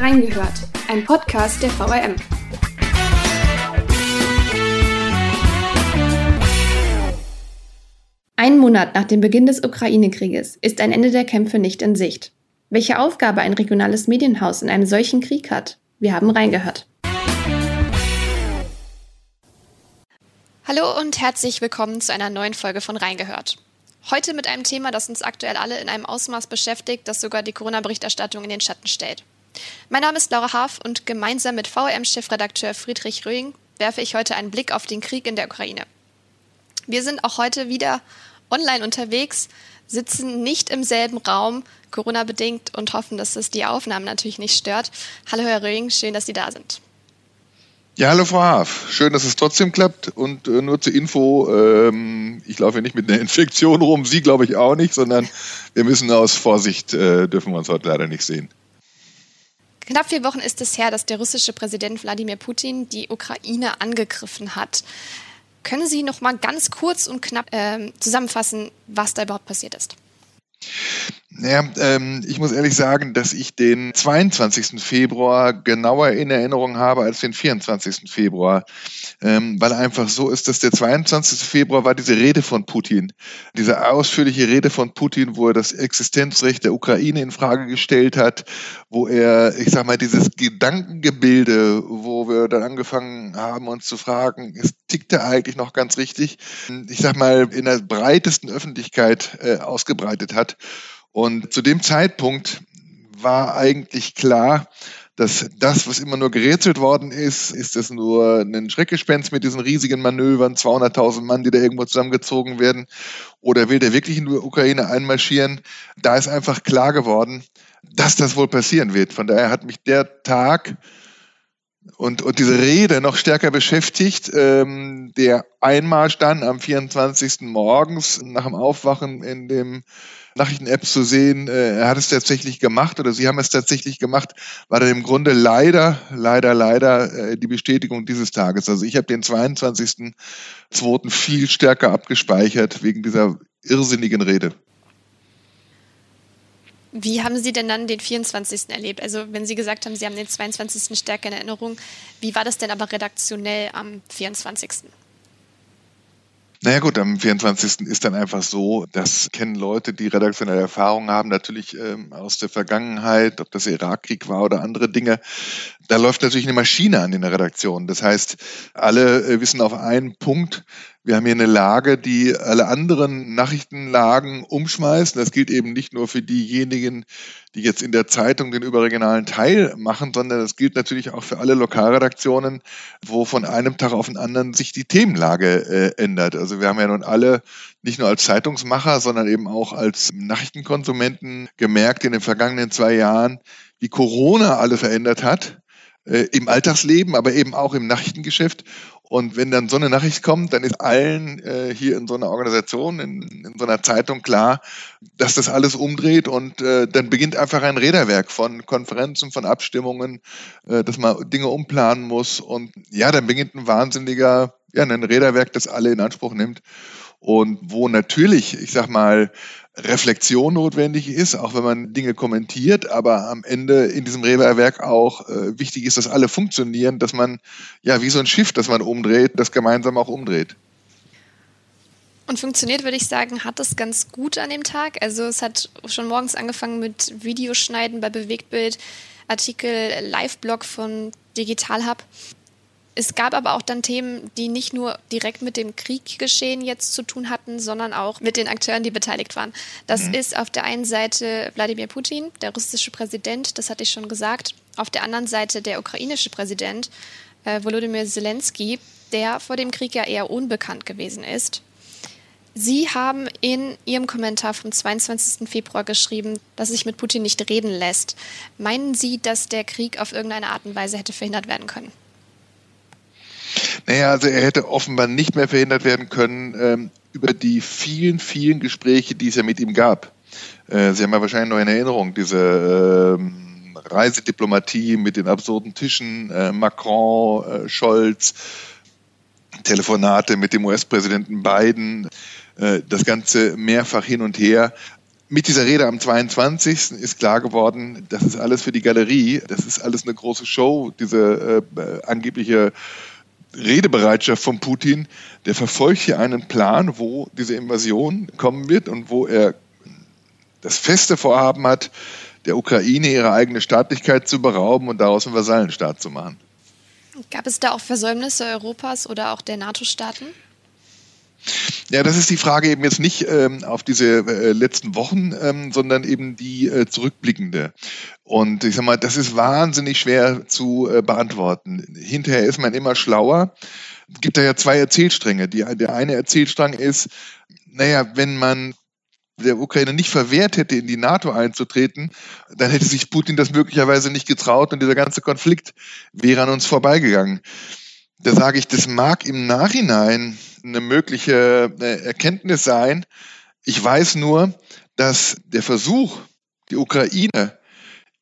Reingehört, ein Podcast der VRM. Ein Monat nach dem Beginn des Ukraine-Krieges ist ein Ende der Kämpfe nicht in Sicht. Welche Aufgabe ein regionales Medienhaus in einem solchen Krieg hat, wir haben reingehört. Hallo und herzlich willkommen zu einer neuen Folge von Reingehört. Heute mit einem Thema, das uns aktuell alle in einem Ausmaß beschäftigt, das sogar die Corona-Berichterstattung in den Schatten stellt. Mein Name ist Laura Haaf und gemeinsam mit VRM-Chefredakteur Friedrich Röing werfe ich heute einen Blick auf den Krieg in der Ukraine. Wir sind auch heute wieder online unterwegs, sitzen nicht im selben Raum, Corona-bedingt, und hoffen, dass es die Aufnahmen natürlich nicht stört. Hallo, Herr Röing, schön, dass Sie da sind. Ja, hallo Frau Haaf. Schön, dass es trotzdem klappt. Und äh, nur zur Info, ähm, ich laufe nicht mit einer Infektion rum, Sie glaube ich auch nicht, sondern wir müssen aus Vorsicht, äh, dürfen wir uns heute leider nicht sehen. Knapp vier Wochen ist es her, dass der russische Präsident Wladimir Putin die Ukraine angegriffen hat. Können Sie noch mal ganz kurz und knapp äh, zusammenfassen, was da überhaupt passiert ist? Naja, ähm, ich muss ehrlich sagen, dass ich den 22. Februar genauer in Erinnerung habe als den 24. Februar, ähm, weil einfach so ist, dass der 22. Februar war diese Rede von Putin, diese ausführliche Rede von Putin, wo er das Existenzrecht der Ukraine in Frage gestellt hat, wo er, ich sag mal, dieses Gedankengebilde, wo wir dann angefangen haben, uns zu fragen, ist tickt er eigentlich noch ganz richtig? Ich sag mal, in der breitesten Öffentlichkeit äh, ausgebreitet hat. Und zu dem Zeitpunkt war eigentlich klar, dass das, was immer nur gerätselt worden ist, ist es nur ein Schreckgespenst mit diesen riesigen Manövern, 200.000 Mann, die da irgendwo zusammengezogen werden, oder will der wirklich in die Ukraine einmarschieren? Da ist einfach klar geworden, dass das wohl passieren wird. Von daher hat mich der Tag und, und diese Rede noch stärker beschäftigt. Ähm, der Einmarsch dann am 24. morgens nach dem Aufwachen in dem Nachrichten-App zu sehen, äh, er hat es tatsächlich gemacht oder sie haben es tatsächlich gemacht, war dann im Grunde leider, leider, leider äh, die Bestätigung dieses Tages. Also ich habe den 22.02. viel stärker abgespeichert wegen dieser irrsinnigen Rede. Wie haben Sie denn dann den 24. erlebt? Also wenn Sie gesagt haben, Sie haben den 22. stärker in Erinnerung, wie war das denn aber redaktionell am 24.? Naja gut, am 24. ist dann einfach so, das kennen Leute, die redaktionelle Erfahrung haben, natürlich ähm, aus der Vergangenheit, ob das Irakkrieg war oder andere Dinge. Da läuft natürlich eine Maschine an in der Redaktion. Das heißt, alle äh, wissen auf einen Punkt, wir haben hier eine Lage, die alle anderen Nachrichtenlagen umschmeißt. Das gilt eben nicht nur für diejenigen, die jetzt in der Zeitung den überregionalen Teil machen, sondern das gilt natürlich auch für alle Lokalredaktionen, wo von einem Tag auf den anderen sich die Themenlage äh, ändert. Also wir haben ja nun alle nicht nur als Zeitungsmacher, sondern eben auch als Nachrichtenkonsumenten gemerkt in den vergangenen zwei Jahren, wie Corona alle verändert hat äh, im Alltagsleben, aber eben auch im Nachrichtengeschäft. Und wenn dann so eine Nachricht kommt, dann ist allen äh, hier in so einer Organisation, in, in, so einer Zeitung klar, dass das alles umdreht und äh, dann beginnt einfach ein Räderwerk von Konferenzen, von Abstimmungen, äh, dass man Dinge umplanen muss und ja, dann beginnt ein wahnsinniger, ja, ein Räderwerk, das alle in Anspruch nimmt und wo natürlich, ich sag mal, Reflexion notwendig ist, auch wenn man Dinge kommentiert, aber am Ende in diesem Reberwerk auch äh, wichtig ist, dass alle funktionieren, dass man ja wie so ein Schiff, das man umdreht, das gemeinsam auch umdreht. Und funktioniert, würde ich sagen, hat es ganz gut an dem Tag. Also es hat schon morgens angefangen mit Videoschneiden bei Bewegtbild, Artikel, Live-Blog von Digital Hub. Es gab aber auch dann Themen, die nicht nur direkt mit dem Krieggeschehen jetzt zu tun hatten, sondern auch mit den Akteuren, die beteiligt waren. Das mhm. ist auf der einen Seite Wladimir Putin, der russische Präsident, das hatte ich schon gesagt. Auf der anderen Seite der ukrainische Präsident äh, Volodymyr Zelensky, der vor dem Krieg ja eher unbekannt gewesen ist. Sie haben in Ihrem Kommentar vom 22. Februar geschrieben, dass sich mit Putin nicht reden lässt. Meinen Sie, dass der Krieg auf irgendeine Art und Weise hätte verhindert werden können? Naja, also er hätte offenbar nicht mehr verhindert werden können ähm, über die vielen, vielen Gespräche, die es ja mit ihm gab. Äh, Sie haben ja wahrscheinlich noch in Erinnerung diese ähm, Reisediplomatie mit den absurden Tischen, äh, Macron, äh, Scholz, Telefonate mit dem US-Präsidenten Biden, äh, das Ganze mehrfach hin und her. mit dieser Rede am 22. ist klar geworden, das ist alles für die Galerie, das ist alles eine große Show, diese äh, angebliche Redebereitschaft von Putin, der verfolgt hier einen Plan, wo diese Invasion kommen wird und wo er das feste Vorhaben hat, der Ukraine ihre eigene Staatlichkeit zu berauben und daraus einen Vasallenstaat zu machen. Gab es da auch Versäumnisse Europas oder auch der NATO-Staaten? Ja, das ist die Frage eben jetzt nicht ähm, auf diese äh, letzten Wochen, ähm, sondern eben die äh, zurückblickende. Und ich sag mal, das ist wahnsinnig schwer zu äh, beantworten. Hinterher ist man immer schlauer. Es gibt da ja zwei Erzählstränge. Die, der eine Erzählstrang ist, naja, wenn man der Ukraine nicht verwehrt hätte, in die NATO einzutreten, dann hätte sich Putin das möglicherweise nicht getraut und dieser ganze Konflikt wäre an uns vorbeigegangen. Da sage ich, das mag im Nachhinein eine mögliche äh, Erkenntnis sein. Ich weiß nur, dass der Versuch, die Ukraine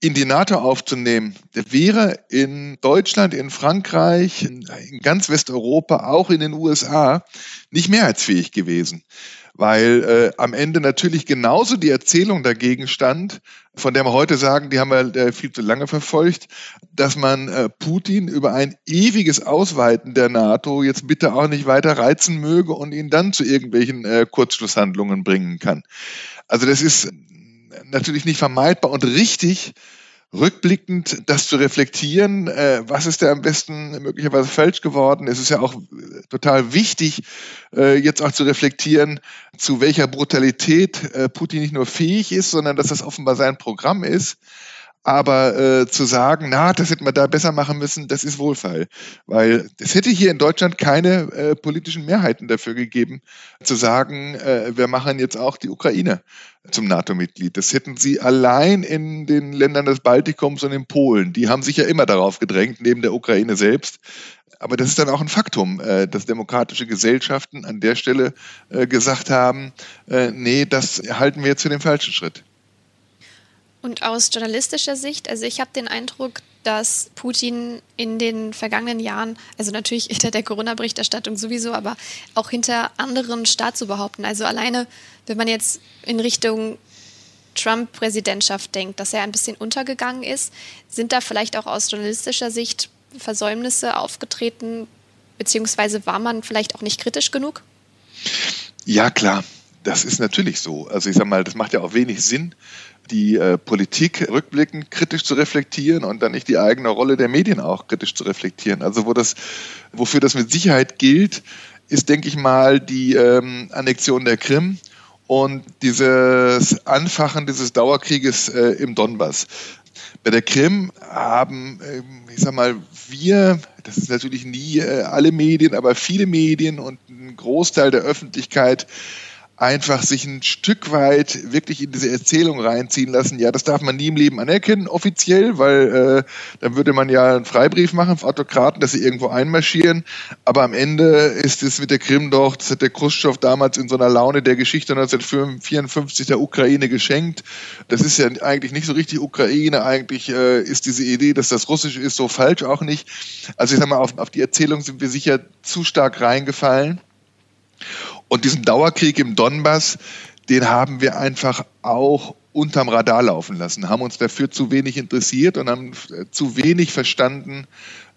in die NATO aufzunehmen, der wäre in Deutschland, in Frankreich, in, ganz Westeuropa, auch in den USA nicht mehrheitsfähig gewesen weil äh, am Ende natürlich genauso die Erzählung dagegen stand, von der wir heute sagen, die haben wir äh, viel zu lange verfolgt, dass man äh, Putin über ein ewiges Ausweiten der NATO jetzt bitte auch nicht weiter reizen möge und ihn dann zu irgendwelchen äh, Kurzschlusshandlungen bringen kann. Also das ist natürlich nicht vermeidbar und richtig, rückblickend das zu reflektieren, äh, was ist da am besten möglicherweise falsch geworden. Es ist ja auch äh, total wichtig, äh, jetzt auch zu reflektieren, zu welcher Brutalität äh, Putin nicht nur fähig ist, sondern dass das offenbar sein Programm ist. Aber äh, zu sagen, na, das hätten wir da besser machen müssen, das ist Wohlfall. Weil es hätte hier in Deutschland keine äh, politischen Mehrheiten dafür gegeben, zu sagen, äh, wir machen jetzt auch die Ukraine zum NATO-Mitglied. Das hätten sie allein in den Ländern des Baltikums und in Polen. Die haben sich ja immer darauf gedrängt, neben der Ukraine selbst. Aber das ist dann auch ein Faktum, äh, dass demokratische Gesellschaften an der Stelle äh, gesagt haben, äh, nee, das halten wir jetzt für den falschen Schritt. Und aus journalistischer Sicht, also ich habe den Eindruck, dass Putin in den vergangenen Jahren, also natürlich hinter der Corona-Berichterstattung sowieso, aber auch hinter anderen Staatsoberhaupten, also alleine, wenn man jetzt in Richtung Trump-Präsidentschaft denkt, dass er ein bisschen untergegangen ist, sind da vielleicht auch aus journalistischer Sicht Versäumnisse aufgetreten, beziehungsweise war man vielleicht auch nicht kritisch genug? Ja, klar. Das ist natürlich so. Also ich sage mal, das macht ja auch wenig Sinn, die äh, Politik rückblickend kritisch zu reflektieren und dann nicht die eigene Rolle der Medien auch kritisch zu reflektieren. Also wo das, wofür das mit Sicherheit gilt, ist, denke ich mal, die ähm, Annexion der Krim und dieses Anfachen dieses Dauerkrieges äh, im Donbass. Bei der Krim haben, äh, ich sag mal, wir, das ist natürlich nie äh, alle Medien, aber viele Medien und ein Großteil der Öffentlichkeit einfach sich ein Stück weit wirklich in diese Erzählung reinziehen lassen. Ja, das darf man nie im Leben anerkennen, offiziell, weil äh, dann würde man ja einen Freibrief machen für Autokraten, dass sie irgendwo einmarschieren. Aber am Ende ist es mit der Krim doch, das hat der Khrushchev damals in so einer Laune der Geschichte 1954 der Ukraine geschenkt. Das ist ja eigentlich nicht so richtig Ukraine. Eigentlich äh, ist diese Idee, dass das Russisch ist, so falsch auch nicht. Also ich sag mal, auf, auf die Erzählung sind wir sicher zu stark reingefallen. Und diesen Dauerkrieg im Donbass, den haben wir einfach auch unterm Radar laufen lassen, haben uns dafür zu wenig interessiert und haben äh, zu wenig verstanden,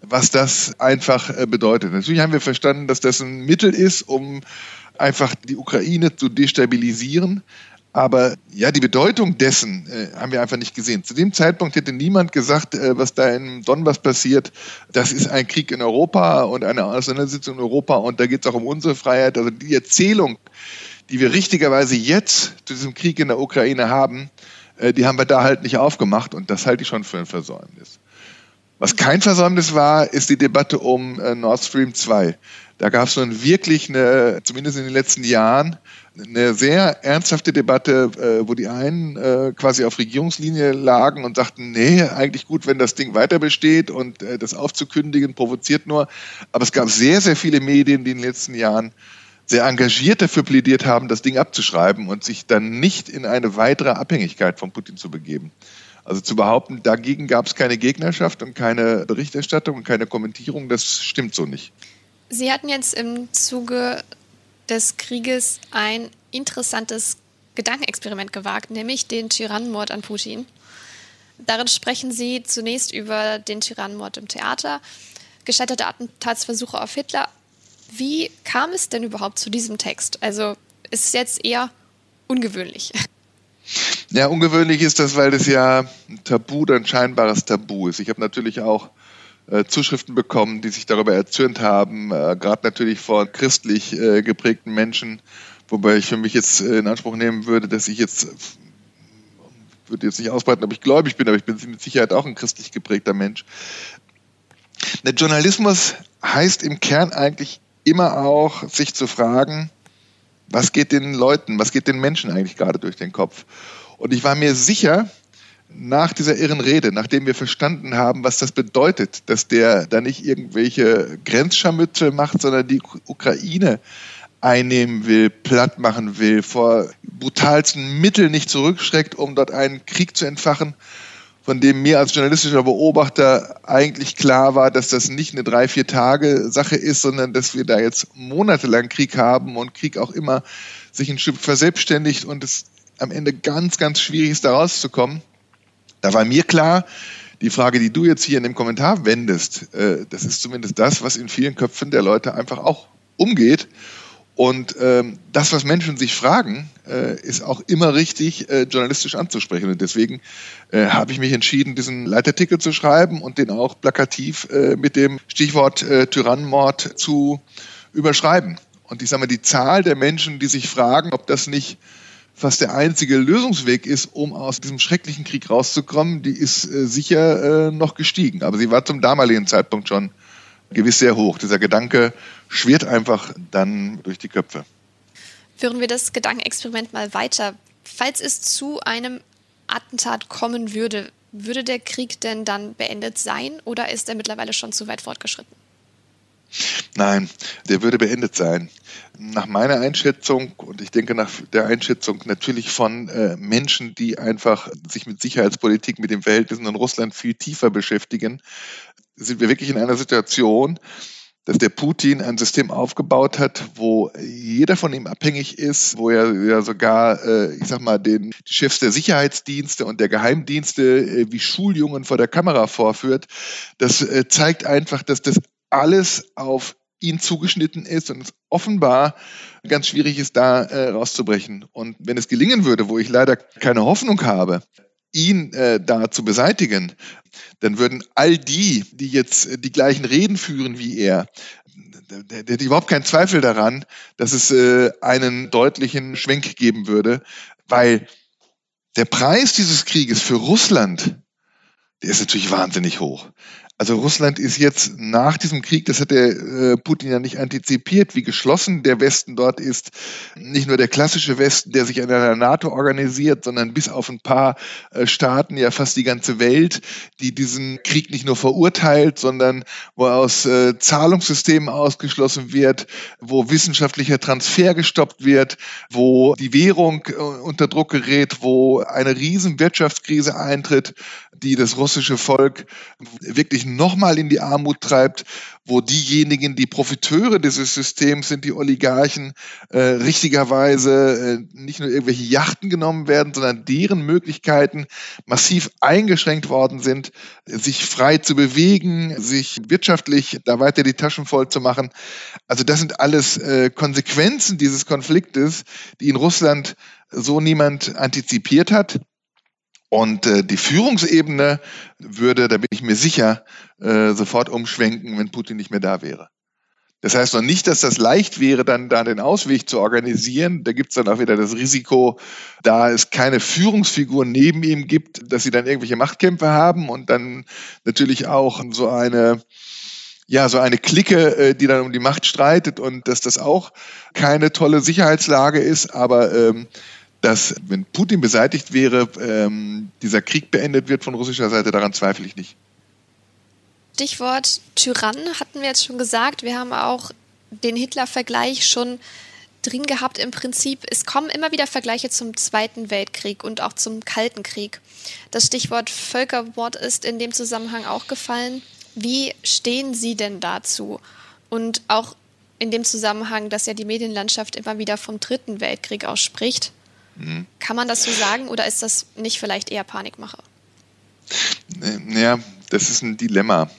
was das einfach äh, bedeutet. Natürlich haben wir verstanden, dass das ein Mittel ist, um einfach die Ukraine zu destabilisieren. Aber ja, die Bedeutung dessen äh, haben wir einfach nicht gesehen. Zu dem Zeitpunkt hätte niemand gesagt, äh, was da in Donbass passiert, das ist ein Krieg in Europa und eine Auseinandersetzung in Europa und da geht es auch um unsere Freiheit. Also die Erzählung, die wir richtigerweise jetzt zu diesem Krieg in der Ukraine haben, äh, die haben wir da halt nicht aufgemacht und das halte ich schon für ein Versäumnis. Was kein Versäumnis war, ist die Debatte um äh, Nord Stream 2. Da gab es nun wirklich eine, zumindest in den letzten Jahren, eine sehr ernsthafte Debatte, äh, wo die einen äh, quasi auf Regierungslinie lagen und sagten, nee, eigentlich gut, wenn das Ding weiter besteht und äh, das aufzukündigen provoziert nur. Aber es gab sehr, sehr viele Medien, die in den letzten Jahren sehr engagiert dafür plädiert haben, das Ding abzuschreiben und sich dann nicht in eine weitere Abhängigkeit von Putin zu begeben. Also zu behaupten, dagegen gab es keine Gegnerschaft und keine Berichterstattung und keine Kommentierung, das stimmt so nicht. Sie hatten jetzt im Zuge des Krieges ein interessantes Gedankenexperiment gewagt, nämlich den Tyrannenmord an Putin. Darin sprechen sie zunächst über den Tyrannenmord im Theater, gescheiterte Attentatsversuche auf Hitler. Wie kam es denn überhaupt zu diesem Text? Also ist es jetzt eher ungewöhnlich. Ja, ungewöhnlich ist das, weil das ja ein Tabu oder ein scheinbares Tabu ist. Ich habe natürlich auch Zuschriften bekommen, die sich darüber erzürnt haben, äh, gerade natürlich von christlich äh, geprägten Menschen, wobei ich für mich jetzt äh, in Anspruch nehmen würde, dass ich jetzt würde jetzt nicht ausbreiten, ob ich gläubig bin, aber ich bin mit Sicherheit auch ein christlich geprägter Mensch. Der Journalismus heißt im Kern eigentlich immer auch, sich zu fragen, was geht den Leuten, was geht den Menschen eigentlich gerade durch den Kopf? Und ich war mir sicher, nach dieser irren Rede, nachdem wir verstanden haben, was das bedeutet, dass der da nicht irgendwelche Grenzscharmützel macht, sondern die Ukraine einnehmen will, platt machen will, vor brutalsten Mitteln nicht zurückschreckt, um dort einen Krieg zu entfachen, von dem mir als journalistischer Beobachter eigentlich klar war, dass das nicht eine drei, vier Tage Sache ist, sondern dass wir da jetzt monatelang Krieg haben und Krieg auch immer sich ein Stück verselbstständigt und es am Ende ganz, ganz schwierig ist, da rauszukommen. Da war mir klar, die Frage, die du jetzt hier in dem Kommentar wendest, äh, das ist zumindest das, was in vielen Köpfen der Leute einfach auch umgeht. Und ähm, das, was Menschen sich fragen, äh, ist auch immer richtig äh, journalistisch anzusprechen. Und deswegen äh, habe ich mich entschieden, diesen Leitartikel zu schreiben und den auch plakativ äh, mit dem Stichwort äh, Tyrannenmord zu überschreiben. Und ich sage mal, die Zahl der Menschen, die sich fragen, ob das nicht fast der einzige Lösungsweg ist, um aus diesem schrecklichen Krieg rauszukommen, die ist äh, sicher äh, noch gestiegen. Aber sie war zum damaligen Zeitpunkt schon gewiss sehr hoch. Dieser Gedanke schwirrt einfach dann durch die Köpfe. Führen wir das Gedankenexperiment mal weiter. Falls es zu einem Attentat kommen würde, würde der Krieg denn dann beendet sein oder ist er mittlerweile schon zu weit fortgeschritten? Nein, der würde beendet sein. Nach meiner Einschätzung und ich denke nach der Einschätzung natürlich von äh, Menschen, die einfach sich mit Sicherheitspolitik, mit den Verhältnissen in Russland viel tiefer beschäftigen, sind wir wirklich in einer Situation, dass der Putin ein System aufgebaut hat, wo jeder von ihm abhängig ist, wo er ja sogar, äh, ich sag mal, den die Chefs der Sicherheitsdienste und der Geheimdienste äh, wie Schuljungen vor der Kamera vorführt. Das äh, zeigt einfach, dass das alles auf ihn zugeschnitten ist und es offenbar ganz schwierig ist, da äh, rauszubrechen. Und wenn es gelingen würde, wo ich leider keine Hoffnung habe, ihn äh, da zu beseitigen, dann würden all die, die jetzt äh, die gleichen Reden führen wie er, der, der überhaupt keinen Zweifel daran, dass es äh, einen deutlichen Schwenk geben würde, weil der Preis dieses Krieges für Russland, der ist natürlich wahnsinnig hoch. Also Russland ist jetzt nach diesem Krieg, das hat der äh, Putin ja nicht antizipiert, wie geschlossen der Westen dort ist. Nicht nur der klassische Westen, der sich an der NATO organisiert, sondern bis auf ein paar äh, Staaten, ja fast die ganze Welt, die diesen Krieg nicht nur verurteilt, sondern wo aus äh, Zahlungssystemen ausgeschlossen wird, wo wissenschaftlicher Transfer gestoppt wird, wo die Währung äh, unter Druck gerät, wo eine riesen Wirtschaftskrise eintritt, die das russische Volk wirklich nochmal in die Armut treibt, wo diejenigen, die Profiteure dieses Systems sind, die Oligarchen, äh, richtigerweise äh, nicht nur irgendwelche Yachten genommen werden, sondern deren Möglichkeiten massiv eingeschränkt worden sind, sich frei zu bewegen, sich wirtschaftlich da weiter die Taschen voll zu machen. Also das sind alles äh, Konsequenzen dieses Konfliktes, die in Russland so niemand antizipiert hat. Und äh, die Führungsebene würde, da bin ich mir sicher, äh, sofort umschwenken, wenn Putin nicht mehr da wäre. Das heißt noch nicht, dass das leicht wäre, dann da den Ausweg zu organisieren. Da gibt es dann auch wieder das Risiko, da es keine Führungsfigur neben ihm gibt, dass sie dann irgendwelche Machtkämpfe haben und dann natürlich auch so eine ja, so eine Clique, äh, die dann um die Macht streitet und dass das auch keine tolle Sicherheitslage ist, aber ähm, dass, wenn Putin beseitigt wäre, ähm, dieser Krieg beendet wird von russischer Seite, daran zweifle ich nicht. Stichwort Tyrann hatten wir jetzt schon gesagt. Wir haben auch den Hitler-Vergleich schon drin gehabt im Prinzip. Es kommen immer wieder Vergleiche zum Zweiten Weltkrieg und auch zum Kalten Krieg. Das Stichwort Völkermord ist in dem Zusammenhang auch gefallen. Wie stehen Sie denn dazu? Und auch in dem Zusammenhang, dass ja die Medienlandschaft immer wieder vom Dritten Weltkrieg ausspricht. Mhm. Kann man das so sagen oder ist das nicht vielleicht eher Panikmache? Ja, das ist ein Dilemma.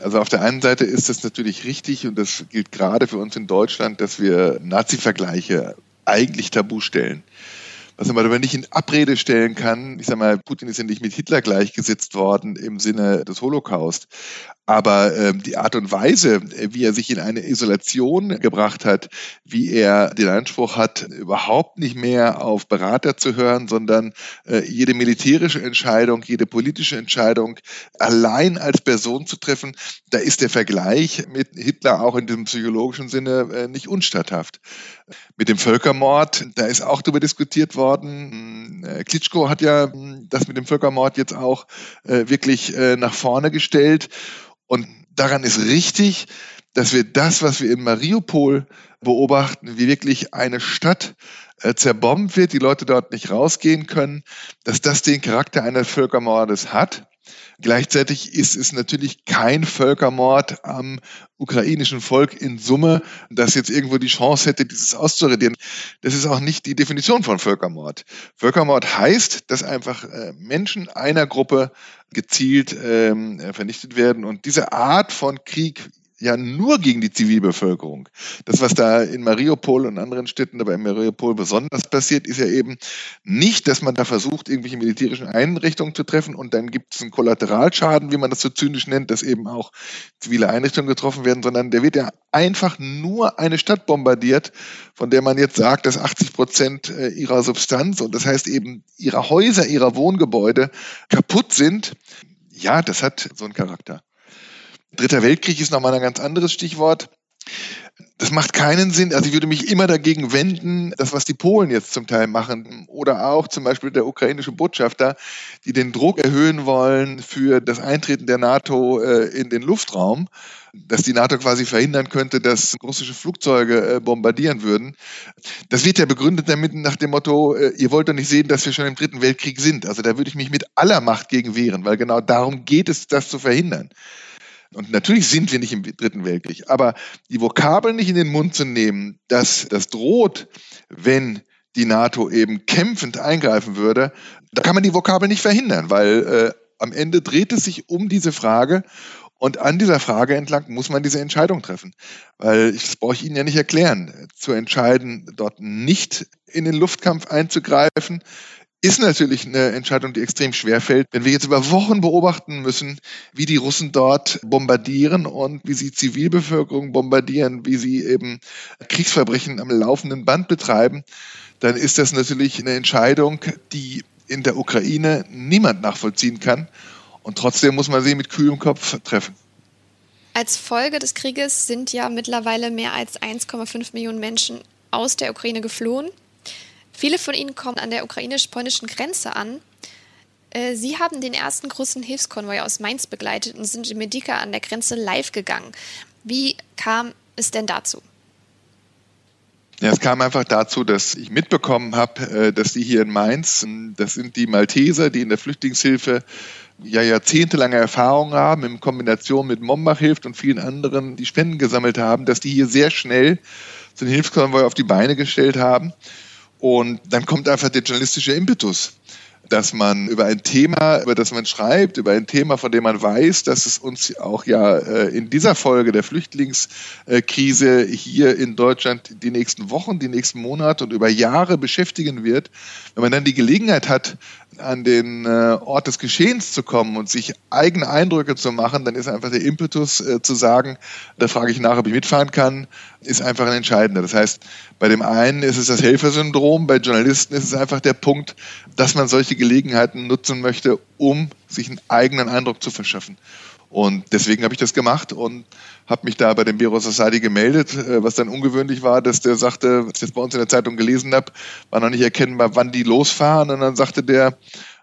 Also auf der einen Seite ist es natürlich richtig und das gilt gerade für uns in Deutschland, dass wir Nazi-Vergleiche eigentlich tabu stellen was man aber nicht in Abrede stellen kann. Ich sage mal, Putin ist ja nicht mit Hitler gleichgesetzt worden im Sinne des Holocaust. Aber ähm, die Art und Weise, wie er sich in eine Isolation gebracht hat, wie er den Anspruch hat, überhaupt nicht mehr auf Berater zu hören, sondern äh, jede militärische Entscheidung, jede politische Entscheidung allein als Person zu treffen, da ist der Vergleich mit Hitler auch in diesem psychologischen Sinne äh, nicht unstatthaft. Mit dem Völkermord, da ist auch darüber diskutiert worden. Äh, Klitschko hat ja hm, das mit dem Völkermord jetzt auch äh, wirklich äh, nach vorne gestellt. Und daran ist richtig, dass wir das, was wir in Mariupol beobachten, wie wirklich eine Stadt äh, zerbombt wird, die Leute dort nicht rausgehen können, dass das den Charakter eines Völkermordes hat. Gleichzeitig ist es natürlich kein Völkermord am ukrainischen Volk in Summe, das jetzt irgendwo die Chance hätte, dieses auszuradieren. Das ist auch nicht die Definition von Völkermord. Völkermord heißt, dass einfach äh, Menschen einer Gruppe gezielt ähm, vernichtet werden. Und diese Art von Krieg ja nur gegen die Zivilbevölkerung. Das, was da in Mariupol und anderen Städten, aber in Mariupol besonders passiert, ist ja eben nicht, dass man da versucht, irgendwelche militärischen Einrichtungen zu treffen und dann gibt es einen Kollateralschaden, wie man das so zynisch nennt, dass eben auch zivile Einrichtungen getroffen werden, sondern der wird ja einfach nur eine Stadt bombardiert, von der man jetzt sagt, dass 80 Prozent äh, ihrer Substanz und das heißt eben ihrer Häuser, ihrer Wohngebäude kaputt sind. Ja, das hat so einen Charakter. Dritter Weltkrieg ist nochmal ein ganz anderes Stichwort. Das macht keinen Sinn. Also ich würde mich immer dagegen wenden, das, was die Polen jetzt zum Teil machen oder auch zum Beispiel der ukrainische Botschafter, die den Druck erhöhen wollen für das Eintreten der NATO äh, in den Luftraum, dass die NATO quasi verhindern könnte, dass russische Flugzeuge äh, bombardieren würden. Das wird ja begründet damit nach dem Motto, äh, ihr wollt doch nicht sehen, dass wir schon im Dritten Weltkrieg sind. Also da würde ich mich mit aller Macht gegen wehren, weil genau darum geht es, das zu verhindern. Und natürlich sind wir nicht im Dritten Weltkrieg, aber die Vokabeln nicht in den Mund zu nehmen, dass das droht, wenn die NATO eben kämpfend eingreifen würde, da kann man die Vokabel nicht verhindern, weil äh, am Ende dreht es sich um diese Frage und an dieser Frage entlang muss man diese Entscheidung treffen. Weil, das brauche ich Ihnen ja nicht erklären, zu entscheiden, dort nicht in den Luftkampf einzugreifen, ist natürlich eine Entscheidung, die extrem schwer fällt. Wenn wir jetzt über Wochen beobachten müssen, wie die Russen dort bombardieren und wie sie Zivilbevölkerung bombardieren, wie sie eben Kriegsverbrechen am laufenden Band betreiben, dann ist das natürlich eine Entscheidung, die in der Ukraine niemand nachvollziehen kann. Und trotzdem muss man sie mit kühlem Kopf treffen. Als Folge des Krieges sind ja mittlerweile mehr als 1,5 Millionen Menschen aus der Ukraine geflohen. Viele von ihnen kommen an der ukrainisch-polnischen Grenze an. Äh, sie haben den ersten großen Hilfskonvoi aus Mainz begleitet und sind in Medica an der Grenze live gegangen. Wie kam es denn dazu? Ja, es kam einfach dazu, dass ich mitbekommen habe, äh, dass die hier in Mainz, das sind die Malteser, die in der Flüchtlingshilfe ja jahrzehntelange Erfahrung haben, in Kombination mit Mombach hilft und vielen anderen, die Spenden gesammelt haben, dass die hier sehr schnell so einen Hilfskonvoi auf die Beine gestellt haben und dann kommt einfach der journalistische Impetus dass man über ein Thema, über das man schreibt, über ein Thema, von dem man weiß, dass es uns auch ja äh, in dieser Folge der Flüchtlingskrise hier in Deutschland die nächsten Wochen, die nächsten Monate und über Jahre beschäftigen wird, wenn man dann die Gelegenheit hat, an den äh, Ort des Geschehens zu kommen und sich eigene Eindrücke zu machen, dann ist einfach der Impetus äh, zu sagen, da frage ich nach, ob ich mitfahren kann, ist einfach ein entscheidender. Das heißt, bei dem einen ist es das Helfersyndrom, bei Journalisten ist es einfach der Punkt, dass man solche Gelegenheiten nutzen möchte, um sich einen eigenen Eindruck zu verschaffen. Und deswegen habe ich das gemacht und habe mich da bei dem Bureau Society gemeldet, äh, was dann ungewöhnlich war, dass der sagte, was ich jetzt bei uns in der Zeitung gelesen habe, war noch nicht erkennbar, wann die losfahren. Und dann sagte der,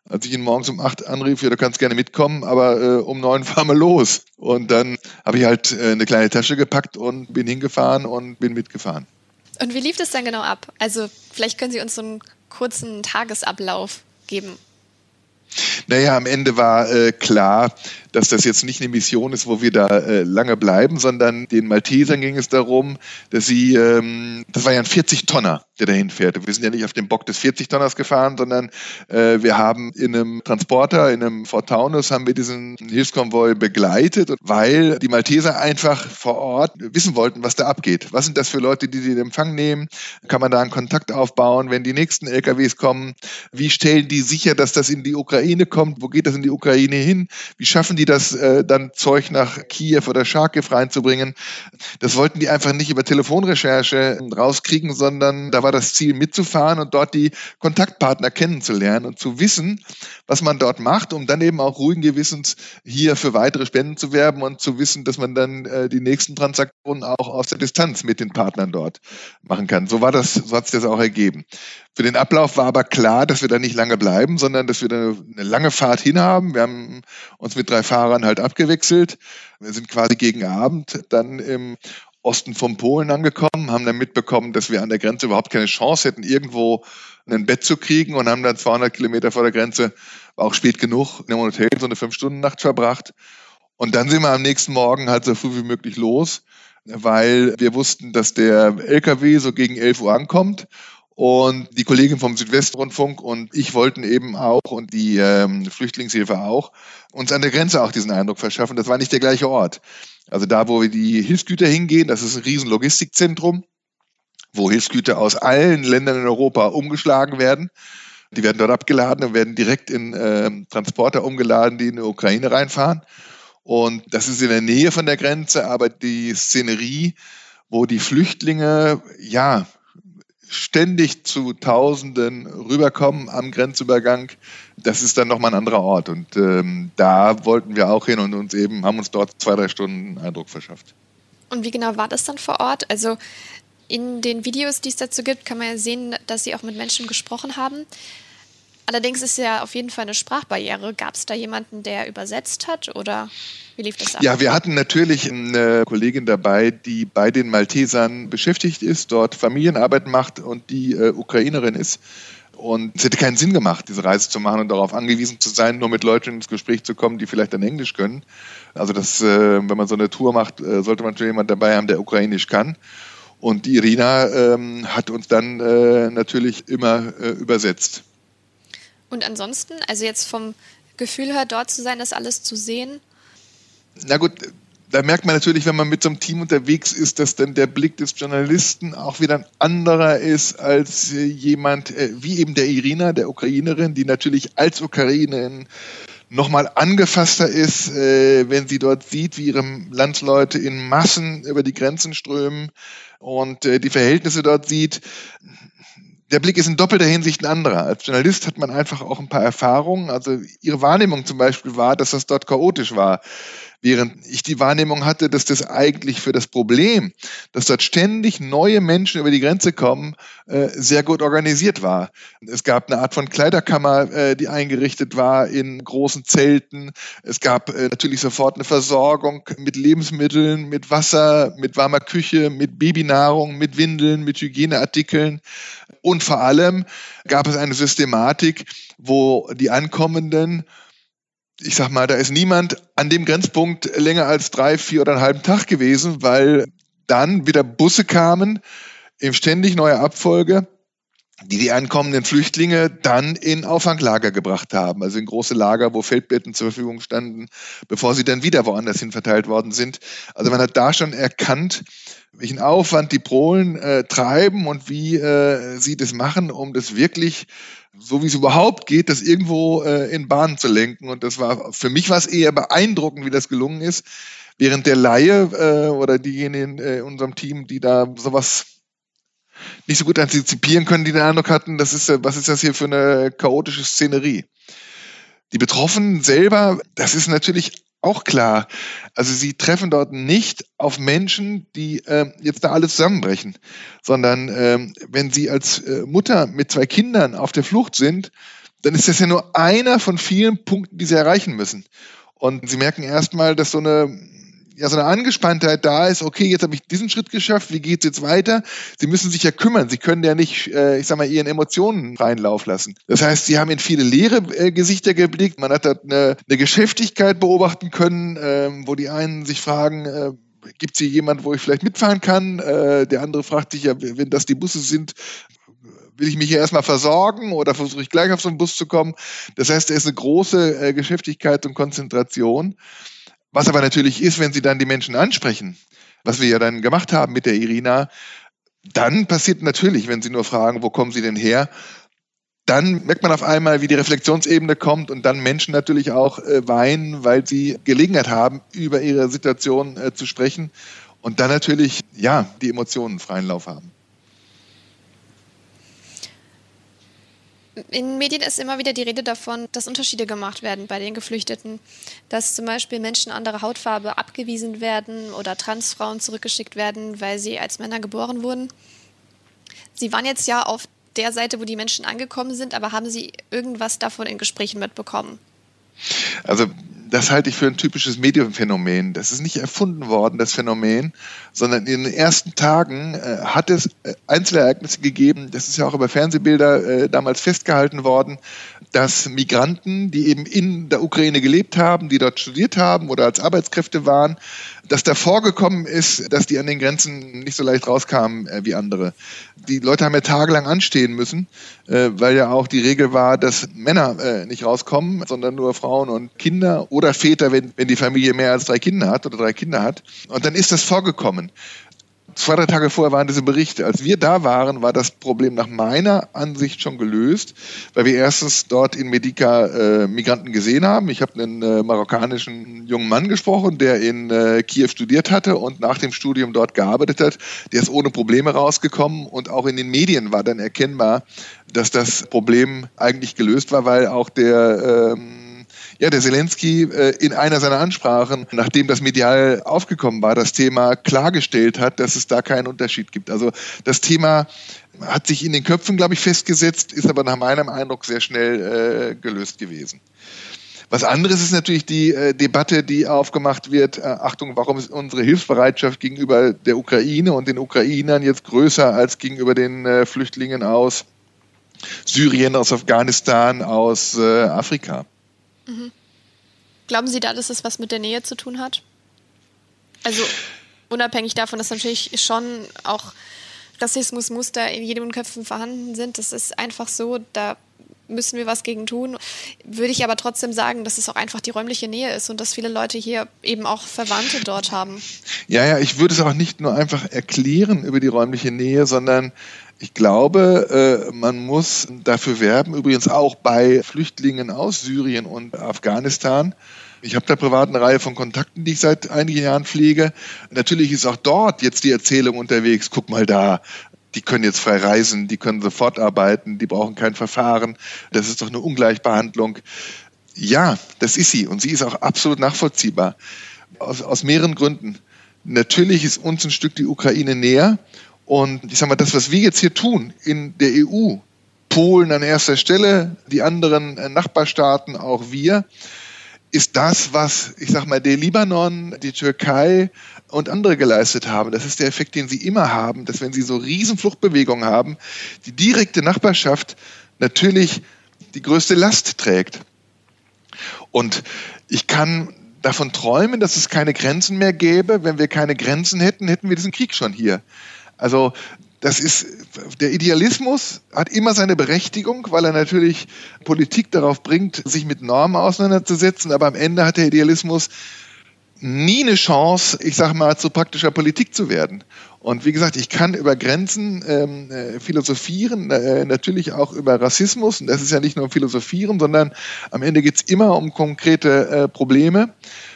als ich ihn morgens um acht anrief, ja, du kannst gerne mitkommen, aber äh, um neun fahren wir los. Und dann habe ich halt äh, eine kleine Tasche gepackt und bin hingefahren und bin mitgefahren. Und wie lief das dann genau ab? Also vielleicht können Sie uns so einen kurzen Tagesablauf geben. Naja, am Ende war äh, klar, dass das jetzt nicht eine Mission ist, wo wir da äh, lange bleiben, sondern den Maltesern ging es darum, dass sie, ähm, das war ja ein 40-Tonner, der dahin fährt. Wir sind ja nicht auf dem Bock des 40-Tonners gefahren, sondern äh, wir haben in einem Transporter, in einem Fort Taunus, haben wir diesen Hilfskonvoi begleitet, weil die Malteser einfach vor Ort wissen wollten, was da abgeht. Was sind das für Leute, die den Empfang nehmen? Kann man da einen Kontakt aufbauen, wenn die nächsten LKWs kommen? Wie stellen die sicher, dass das in die Ukraine kommt? Wo geht das in die Ukraine hin? Wie schaffen die das äh, dann Zeug nach Kiew oder Charkiw reinzubringen. Das wollten die einfach nicht über Telefonrecherche rauskriegen, sondern da war das Ziel mitzufahren und dort die Kontaktpartner kennenzulernen und zu wissen, was man dort macht, um dann eben auch ruhigen Gewissens hier für weitere Spenden zu werben und zu wissen, dass man dann äh, die nächsten Transaktionen auch aus der Distanz mit den Partnern dort machen kann. So war das, so hat sich das auch ergeben. Für den Ablauf war aber klar, dass wir da nicht lange bleiben, sondern dass wir da eine lange Fahrt hinhaben. Wir haben uns mit drei Fahrern halt abgewechselt. Wir sind quasi gegen Abend dann im Osten von Polen angekommen, haben dann mitbekommen, dass wir an der Grenze überhaupt keine Chance hätten, irgendwo ein Bett zu kriegen und haben dann 200 Kilometer vor der Grenze, auch spät genug, in einem Hotel so eine Fünf-Stunden-Nacht verbracht. Und dann sind wir am nächsten Morgen halt so früh wie möglich los, weil wir wussten, dass der LKW so gegen 11 Uhr ankommt und die Kollegin vom Südwestrundfunk und ich wollten eben auch und die ähm, Flüchtlingshilfe auch uns an der Grenze auch diesen Eindruck verschaffen. Das war nicht der gleiche Ort. Also da, wo wir die Hilfsgüter hingehen, das ist ein riesen Logistikzentrum, wo Hilfsgüter aus allen Ländern in Europa umgeschlagen werden. Die werden dort abgeladen und werden direkt in äh, Transporter umgeladen, die in die Ukraine reinfahren. Und das ist in der Nähe von der Grenze, aber die Szenerie, wo die Flüchtlinge, ja, ständig zu Tausenden rüberkommen am Grenzübergang, das ist dann nochmal ein anderer Ort. Und ähm, da wollten wir auch hin und uns eben, haben uns dort zwei, drei Stunden Eindruck verschafft. Und wie genau war das dann vor Ort? Also in den Videos, die es dazu gibt, kann man ja sehen, dass Sie auch mit Menschen gesprochen haben. Allerdings ist ja auf jeden Fall eine Sprachbarriere. Gab es da jemanden, der übersetzt hat oder wie lief das ab? Ja, wir hatten natürlich eine Kollegin dabei, die bei den Maltesern beschäftigt ist, dort Familienarbeit macht und die äh, Ukrainerin ist. Und es hätte keinen Sinn gemacht, diese Reise zu machen und darauf angewiesen zu sein, nur mit Leuten ins Gespräch zu kommen, die vielleicht dann Englisch können. Also das, äh, wenn man so eine Tour macht, äh, sollte man schon jemanden dabei haben, der Ukrainisch kann. Und die Irina ähm, hat uns dann äh, natürlich immer äh, übersetzt. Und ansonsten, also jetzt vom Gefühl her, dort zu sein, das alles zu sehen? Na gut, da merkt man natürlich, wenn man mit so einem Team unterwegs ist, dass dann der Blick des Journalisten auch wieder ein anderer ist als äh, jemand äh, wie eben der Irina, der Ukrainerin, die natürlich als Ukrainerin nochmal angefasster ist, äh, wenn sie dort sieht, wie ihre Landsleute in Massen über die Grenzen strömen und die Verhältnisse dort sieht der Blick ist in doppelter Hinsicht ein anderer. Als Journalist hat man einfach auch ein paar Erfahrungen. Also ihre Wahrnehmung zum Beispiel war, dass das dort chaotisch war. Während ich die Wahrnehmung hatte, dass das eigentlich für das Problem, dass dort ständig neue Menschen über die Grenze kommen, äh, sehr gut organisiert war. Es gab eine Art von Kleiderkammer, äh, die eingerichtet war in großen Zelten. Es gab äh, natürlich sofort eine Versorgung mit Lebensmitteln, mit Wasser, mit warmer Küche, mit Babynahrung, mit Windeln, mit Hygieneartikeln. Und vor allem gab es eine Systematik, wo die Ankommenden ich sag mal, da ist niemand an dem Grenzpunkt länger als drei, vier oder einen halben Tag gewesen, weil dann wieder Busse kamen, in ständig neuer Abfolge, die die ankommenden Flüchtlinge dann in Auffanglager gebracht haben, also in große Lager, wo Feldbetten zur Verfügung standen, bevor sie dann wieder woanders hin verteilt worden sind. Also man hat da schon erkannt, welchen Aufwand die Polen äh, treiben und wie äh, sie das machen, um das wirklich so wie es überhaupt geht, das irgendwo äh, in Bahnen zu lenken. Und das war für mich war es eher beeindruckend, wie das gelungen ist. Während der Laie äh, oder diejenigen äh, in unserem Team, die da sowas nicht so gut antizipieren können, die den Eindruck hatten, das ist, was ist das hier für eine chaotische Szenerie? Die Betroffenen selber, das ist natürlich auch klar. Also sie treffen dort nicht auf Menschen, die äh, jetzt da alle zusammenbrechen, sondern ähm, wenn sie als äh, Mutter mit zwei Kindern auf der Flucht sind, dann ist das ja nur einer von vielen Punkten, die sie erreichen müssen. Und sie merken erstmal, dass so eine ja so eine Angespanntheit da ist, okay, jetzt habe ich diesen Schritt geschafft, wie geht es jetzt weiter? Sie müssen sich ja kümmern, sie können ja nicht, äh, ich sag mal, ihren Emotionen freien Lauf lassen. Das heißt, sie haben in viele leere äh, Gesichter geblickt, man hat da eine, eine Geschäftigkeit beobachten können, äh, wo die einen sich fragen, äh, gibt es hier jemand, wo ich vielleicht mitfahren kann? Äh, der andere fragt sich ja, wenn das die Busse sind, will ich mich hier erstmal versorgen oder versuche ich gleich auf so einen Bus zu kommen? Das heißt, da ist eine große äh, Geschäftigkeit und Konzentration. Was aber natürlich ist, wenn Sie dann die Menschen ansprechen, was wir ja dann gemacht haben mit der Irina, dann passiert natürlich, wenn Sie nur fragen, wo kommen Sie denn her, dann merkt man auf einmal, wie die Reflexionsebene kommt und dann Menschen natürlich auch äh, weinen, weil sie Gelegenheit haben, über ihre Situation äh, zu sprechen und dann natürlich, ja, die Emotionen freien Lauf haben. In Medien ist immer wieder die Rede davon, dass Unterschiede gemacht werden bei den Geflüchteten. Dass zum Beispiel Menschen anderer Hautfarbe abgewiesen werden oder Transfrauen zurückgeschickt werden, weil sie als Männer geboren wurden. Sie waren jetzt ja auf der Seite, wo die Menschen angekommen sind, aber haben Sie irgendwas davon in Gesprächen mitbekommen? Also das halte ich für ein typisches Medienphänomen. Das ist nicht erfunden worden, das Phänomen, sondern in den ersten Tagen äh, hat es äh, Einzelereignisse gegeben, das ist ja auch über Fernsehbilder äh, damals festgehalten worden, dass Migranten, die eben in der Ukraine gelebt haben, die dort studiert haben oder als Arbeitskräfte waren, dass da vorgekommen ist, dass die an den Grenzen nicht so leicht rauskamen äh, wie andere. Die Leute haben ja tagelang anstehen müssen, äh, weil ja auch die Regel war, dass Männer äh, nicht rauskommen, sondern nur Frauen und Kinder oder Väter, wenn, wenn die Familie mehr als drei Kinder hat oder drei Kinder hat. Und dann ist das vorgekommen zwei, drei Tage vorher waren diese Berichte. Als wir da waren, war das Problem nach meiner Ansicht schon gelöst, weil wir erstens dort in Medica äh, Migranten gesehen haben. Ich habe einen äh, marokkanischen jungen Mann gesprochen, der in äh, Kiew studiert hatte und nach dem Studium dort gearbeitet hat. Der ist ohne Probleme rausgekommen und auch in den Medien war dann erkennbar, dass das Problem eigentlich gelöst war, weil auch der ähm, ja, der Zelensky äh, in einer seiner Ansprachen, nachdem das medial aufgekommen war, das Thema klargestellt hat, dass es da keinen Unterschied gibt. Also das Thema hat sich in den Köpfen, glaube ich, festgesetzt, ist aber nach meinem Eindruck sehr schnell äh, gelöst gewesen. Was anderes ist natürlich die äh, Debatte, die aufgemacht wird. Äh, Achtung, warum ist unsere Hilfsbereitschaft gegenüber der Ukraine und den Ukrainern jetzt größer als gegenüber den äh, Flüchtlingen aus Syrien, aus Afghanistan, aus äh, Afrika? Mhm. Glauben Sie da, dass es was mit der Nähe zu tun hat? Also unabhängig davon, dass natürlich schon auch Rassismusmuster in jedem Köpfen vorhanden sind. Das ist einfach so, da müssen wir was gegen tun. Würde ich aber trotzdem sagen, dass es auch einfach die räumliche Nähe ist und dass viele Leute hier eben auch Verwandte dort haben. Ja, ja, ich würde es auch nicht nur einfach erklären über die räumliche Nähe, sondern ich glaube, äh, man muss dafür werben, übrigens auch bei Flüchtlingen aus Syrien und Afghanistan. Ich habe da privat eine Reihe von Kontakten, die ich seit einigen Jahren pflege. Natürlich ist auch dort jetzt die Erzählung unterwegs, guck mal da, die können jetzt frei reisen, die können sofort arbeiten, die brauchen kein Verfahren. Das ist doch eine Ungleichbehandlung. Ja, das ist sie und sie ist auch absolut nachvollziehbar. Aus, aus mehreren Gründen. Natürlich ist uns ein Stück die Ukraine näher und ich sage mal, das, was wir jetzt hier tun in der EU, Polen an erster Stelle, die anderen äh, Nachbarstaaten, auch wir, ist das, was, ich sag mal, der Libanon, die Türkei und andere geleistet haben. Das ist der Effekt, den sie immer haben, dass wenn sie so Riesenfluchtbewegungen haben, die direkte Nachbarschaft natürlich die größte Last trägt. Und ich kann davon träumen, dass es keine Grenzen mehr gäbe. Wenn wir keine Grenzen hätten, hätten wir diesen Krieg schon hier. Also das ist, der Idealismus hat immer seine Berechtigung, weil er natürlich Politik darauf bringt, sich mit Normen auseinanderzusetzen, aber am Ende hat der Idealismus nie eine Chance, ich sag mal, zu praktischer Politik zu werden. Und wie gesagt, ich kann über Grenzen ähm, äh, philosophieren, äh, natürlich auch über Rassismus. Und das ist ja nicht nur philosophieren, sondern am Ende geht's immer um konkrete äh, Probleme.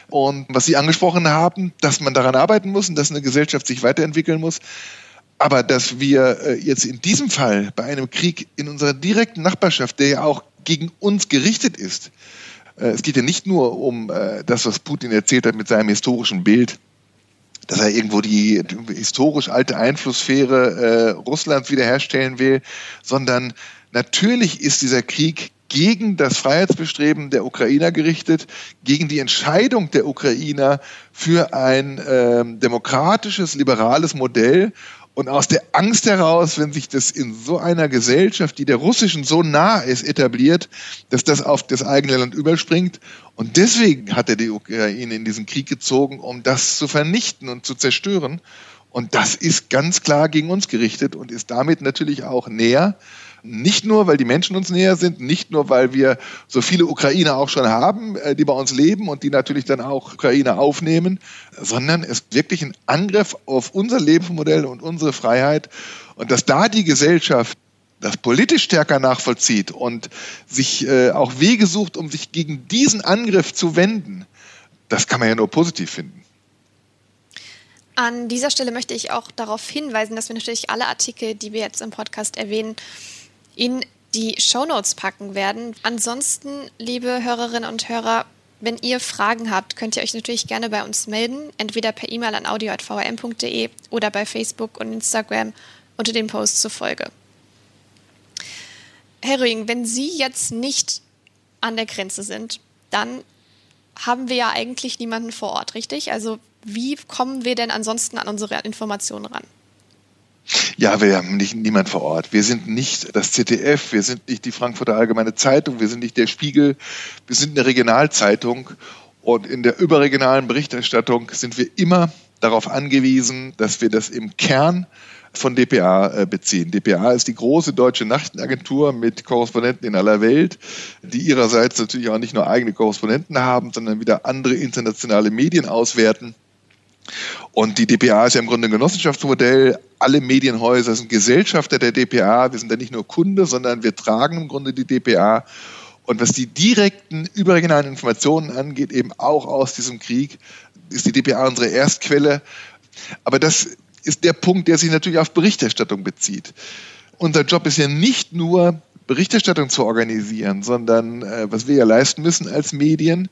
Und was Sie angesprochen haben, dass man daran arbeiten muss und dass eine Gesellschaft sich weiterentwickeln muss, aber dass wir äh, jetzt in diesem Fall bei einem Krieg in unserer direkten Nachbarschaft, der ja auch gegen uns gerichtet ist, äh, es geht ja nicht nur um äh, das, was Putin erzählt hat mit seinem historischen Bild, dass er irgendwo die historisch alte Einflusssphäre Russlands wiederherstellen will, sondern natürlich ist dieser Krieg gegen das Freiheitsbestreben der Ukrainer gerichtet, gegen die Entscheidung der Ukrainer für ein äh, demokratisches, liberales Modell und aus der Angst heraus, wenn sich das in so einer Gesellschaft, die der russischen so nah ist, etabliert, dass das auf das eigene Land überspringt. Und deswegen hat er die Ukraine in diesen Krieg gezogen, um das zu vernichten und zu zerstören. Und das ist ganz klar gegen uns gerichtet und ist damit natürlich auch näher nicht nur, weil die Menschen uns näher sind, nicht nur, weil wir so viele Ukrainer auch schon haben, äh, die bei uns leben und die natürlich dann auch Ukraine aufnehmen, sondern es ist wirklich ein Angriff auf unser Lebensmodell und unsere Freiheit. Und dass da die Gesellschaft das politisch stärker nachvollzieht und sich äh, auch Wege sucht, um sich gegen diesen Angriff zu wenden, das kann man ja nur positiv finden. An dieser Stelle möchte ich auch darauf hinweisen, dass wir natürlich alle Artikel, die wir jetzt im Podcast erwähnen, in die Shownotes packen werden. Ansonsten, liebe Hörerinnen und Hörer, wenn ihr Fragen habt, könnt ihr euch natürlich gerne bei uns melden, entweder per E-Mail an audio.vrm.de oder bei Facebook und Instagram unter dem Post zur Folge. Herr Rüing, wenn Sie jetzt nicht an der Grenze sind, dann haben wir ja eigentlich niemanden vor Ort, richtig? Also wie kommen wir denn ansonsten an unsere Informationen ran? Ja, wir haben nicht, niemand vor Ort. Wir sind nicht das ZDF, wir sind nicht die Frankfurter Allgemeine Zeitung, wir sind nicht der Spiegel, wir sind eine Regionalzeitung. Und in der überregionalen Berichterstattung sind wir immer darauf angewiesen, dass wir das im Kern von dpa äh, beziehen. dpa ist die große deutsche Nachrichtenagentur mit Korrespondenten in aller Welt, die ihrerseits natürlich auch nicht nur eigene Korrespondenten haben, sondern wieder andere internationale Medien auswerten. Und die DPA ist ja im Grunde ein Genossenschaftsmodell. Alle Medienhäuser sind Gesellschafter der DPA. Wir sind da nicht nur Kunde, sondern wir tragen im Grunde die DPA. Und was die direkten überregionalen Informationen angeht, eben auch aus diesem Krieg, ist die DPA unsere Erstquelle. Aber das ist der Punkt, der sich natürlich auf Berichterstattung bezieht. Unser Job ist ja nicht nur Berichterstattung zu organisieren, sondern äh, was wir ja leisten müssen als Medien,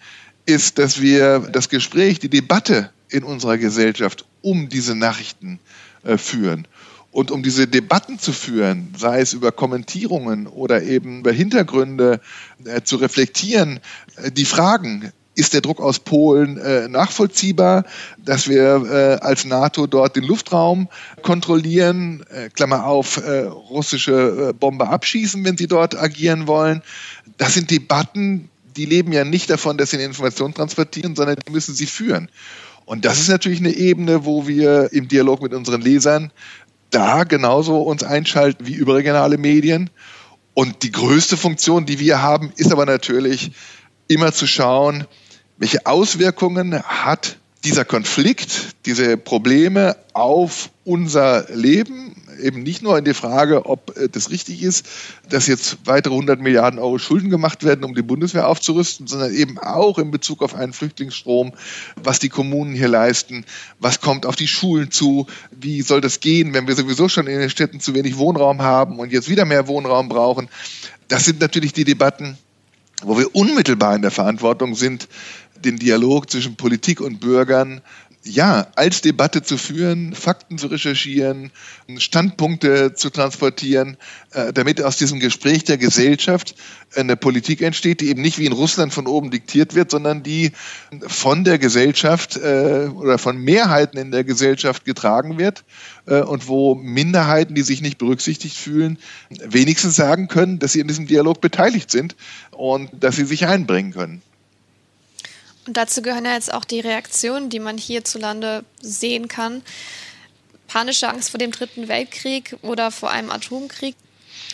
ist, dass wir das Gespräch, die Debatte in unserer Gesellschaft um diese Nachrichten äh, führen. Und um diese Debatten zu führen, sei es über Kommentierungen oder eben über Hintergründe äh, zu reflektieren, äh, die Fragen, ist der Druck aus Polen äh, nachvollziehbar, dass wir äh, als NATO dort den Luftraum kontrollieren, äh, Klammer auf, äh, russische Bomber abschießen, wenn sie dort agieren wollen. Das sind Debatten, die leben ja nicht davon, dass sie eine Information transportieren, sondern die müssen sie führen. Und das ist natürlich eine Ebene, wo wir im Dialog mit unseren Lesern da genauso uns einschalten wie überregionale Medien. Und die größte Funktion, die wir haben, ist aber natürlich immer zu schauen, welche Auswirkungen hat dieser Konflikt, diese Probleme auf unser Leben, eben nicht nur in die Frage, ob äh, das richtig ist, dass jetzt weitere 100 Milliarden Euro Schulden gemacht werden, um die Bundeswehr aufzurüsten, sondern eben auch in Bezug auf einen Flüchtlingsstrom, was die Kommunen hier leisten, was kommt auf die Schulen zu, wie soll das gehen, wenn wir sowieso schon in den Städten zu wenig Wohnraum haben und jetzt wieder mehr Wohnraum brauchen. Das sind natürlich die Debatten, wo wir unmittelbar in der Verantwortung sind, den Dialog zwischen Politik und Bürgern ja, als Debatte zu führen, Fakten zu recherchieren, Standpunkte zu transportieren, äh, damit aus diesem Gespräch der Gesellschaft eine Politik entsteht, die eben nicht wie in Russland von oben diktiert wird, sondern die von der Gesellschaft äh, oder von Mehrheiten in der Gesellschaft getragen wird äh, und wo Minderheiten, die sich nicht berücksichtigt fühlen, wenigstens sagen können, dass sie in diesem Dialog beteiligt sind und dass sie sich einbringen können. Und dazu gehören ja jetzt auch die Reaktionen, die man hierzulande sehen kann. Panische Angst vor dem Dritten Weltkrieg oder vor einem Atomkrieg.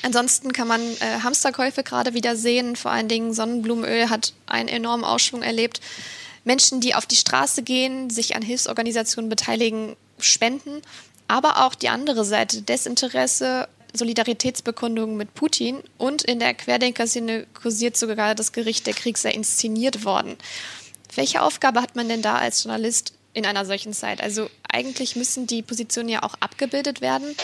Ansonsten kann man äh, Hamsterkäufe gerade wieder sehen. Vor allen Dingen Sonnenblumenöl hat einen enormen Ausschwung erlebt. Menschen, die auf die Straße gehen, sich an Hilfsorganisationen beteiligen, spenden. Aber auch die andere Seite, Desinteresse, Solidaritätsbekundungen mit Putin und in der Querdenker-Szene kursiert sogar das Gericht, der Krieg sei inszeniert worden. Welche Aufgabe hat man denn da als Journalist in einer solchen Zeit? Also eigentlich müssen die Positionen ja auch abgebildet werden,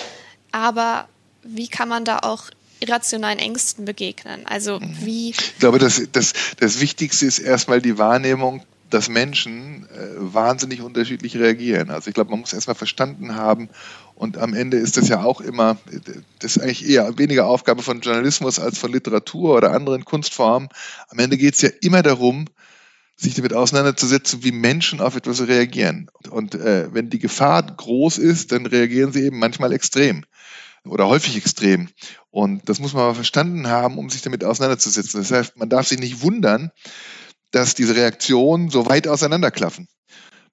aber wie kann man da auch irrationalen Ängsten begegnen? Also wie. Ich glaube, das, das, das Wichtigste ist erstmal die Wahrnehmung, dass Menschen äh, wahnsinnig unterschiedlich reagieren. Also ich glaube, man muss erstmal verstanden haben und am Ende ist das ja auch immer, das ist eigentlich eher weniger Aufgabe von Journalismus als von Literatur oder anderen Kunstformen. Am Ende geht es ja immer darum, sich damit auseinanderzusetzen, wie Menschen auf etwas reagieren. Und äh, wenn die Gefahr groß ist, dann reagieren sie eben manchmal extrem oder häufig extrem. Und das muss man aber verstanden haben, um sich damit auseinanderzusetzen. Das heißt, man darf sich nicht wundern, dass diese Reaktionen so weit auseinanderklaffen.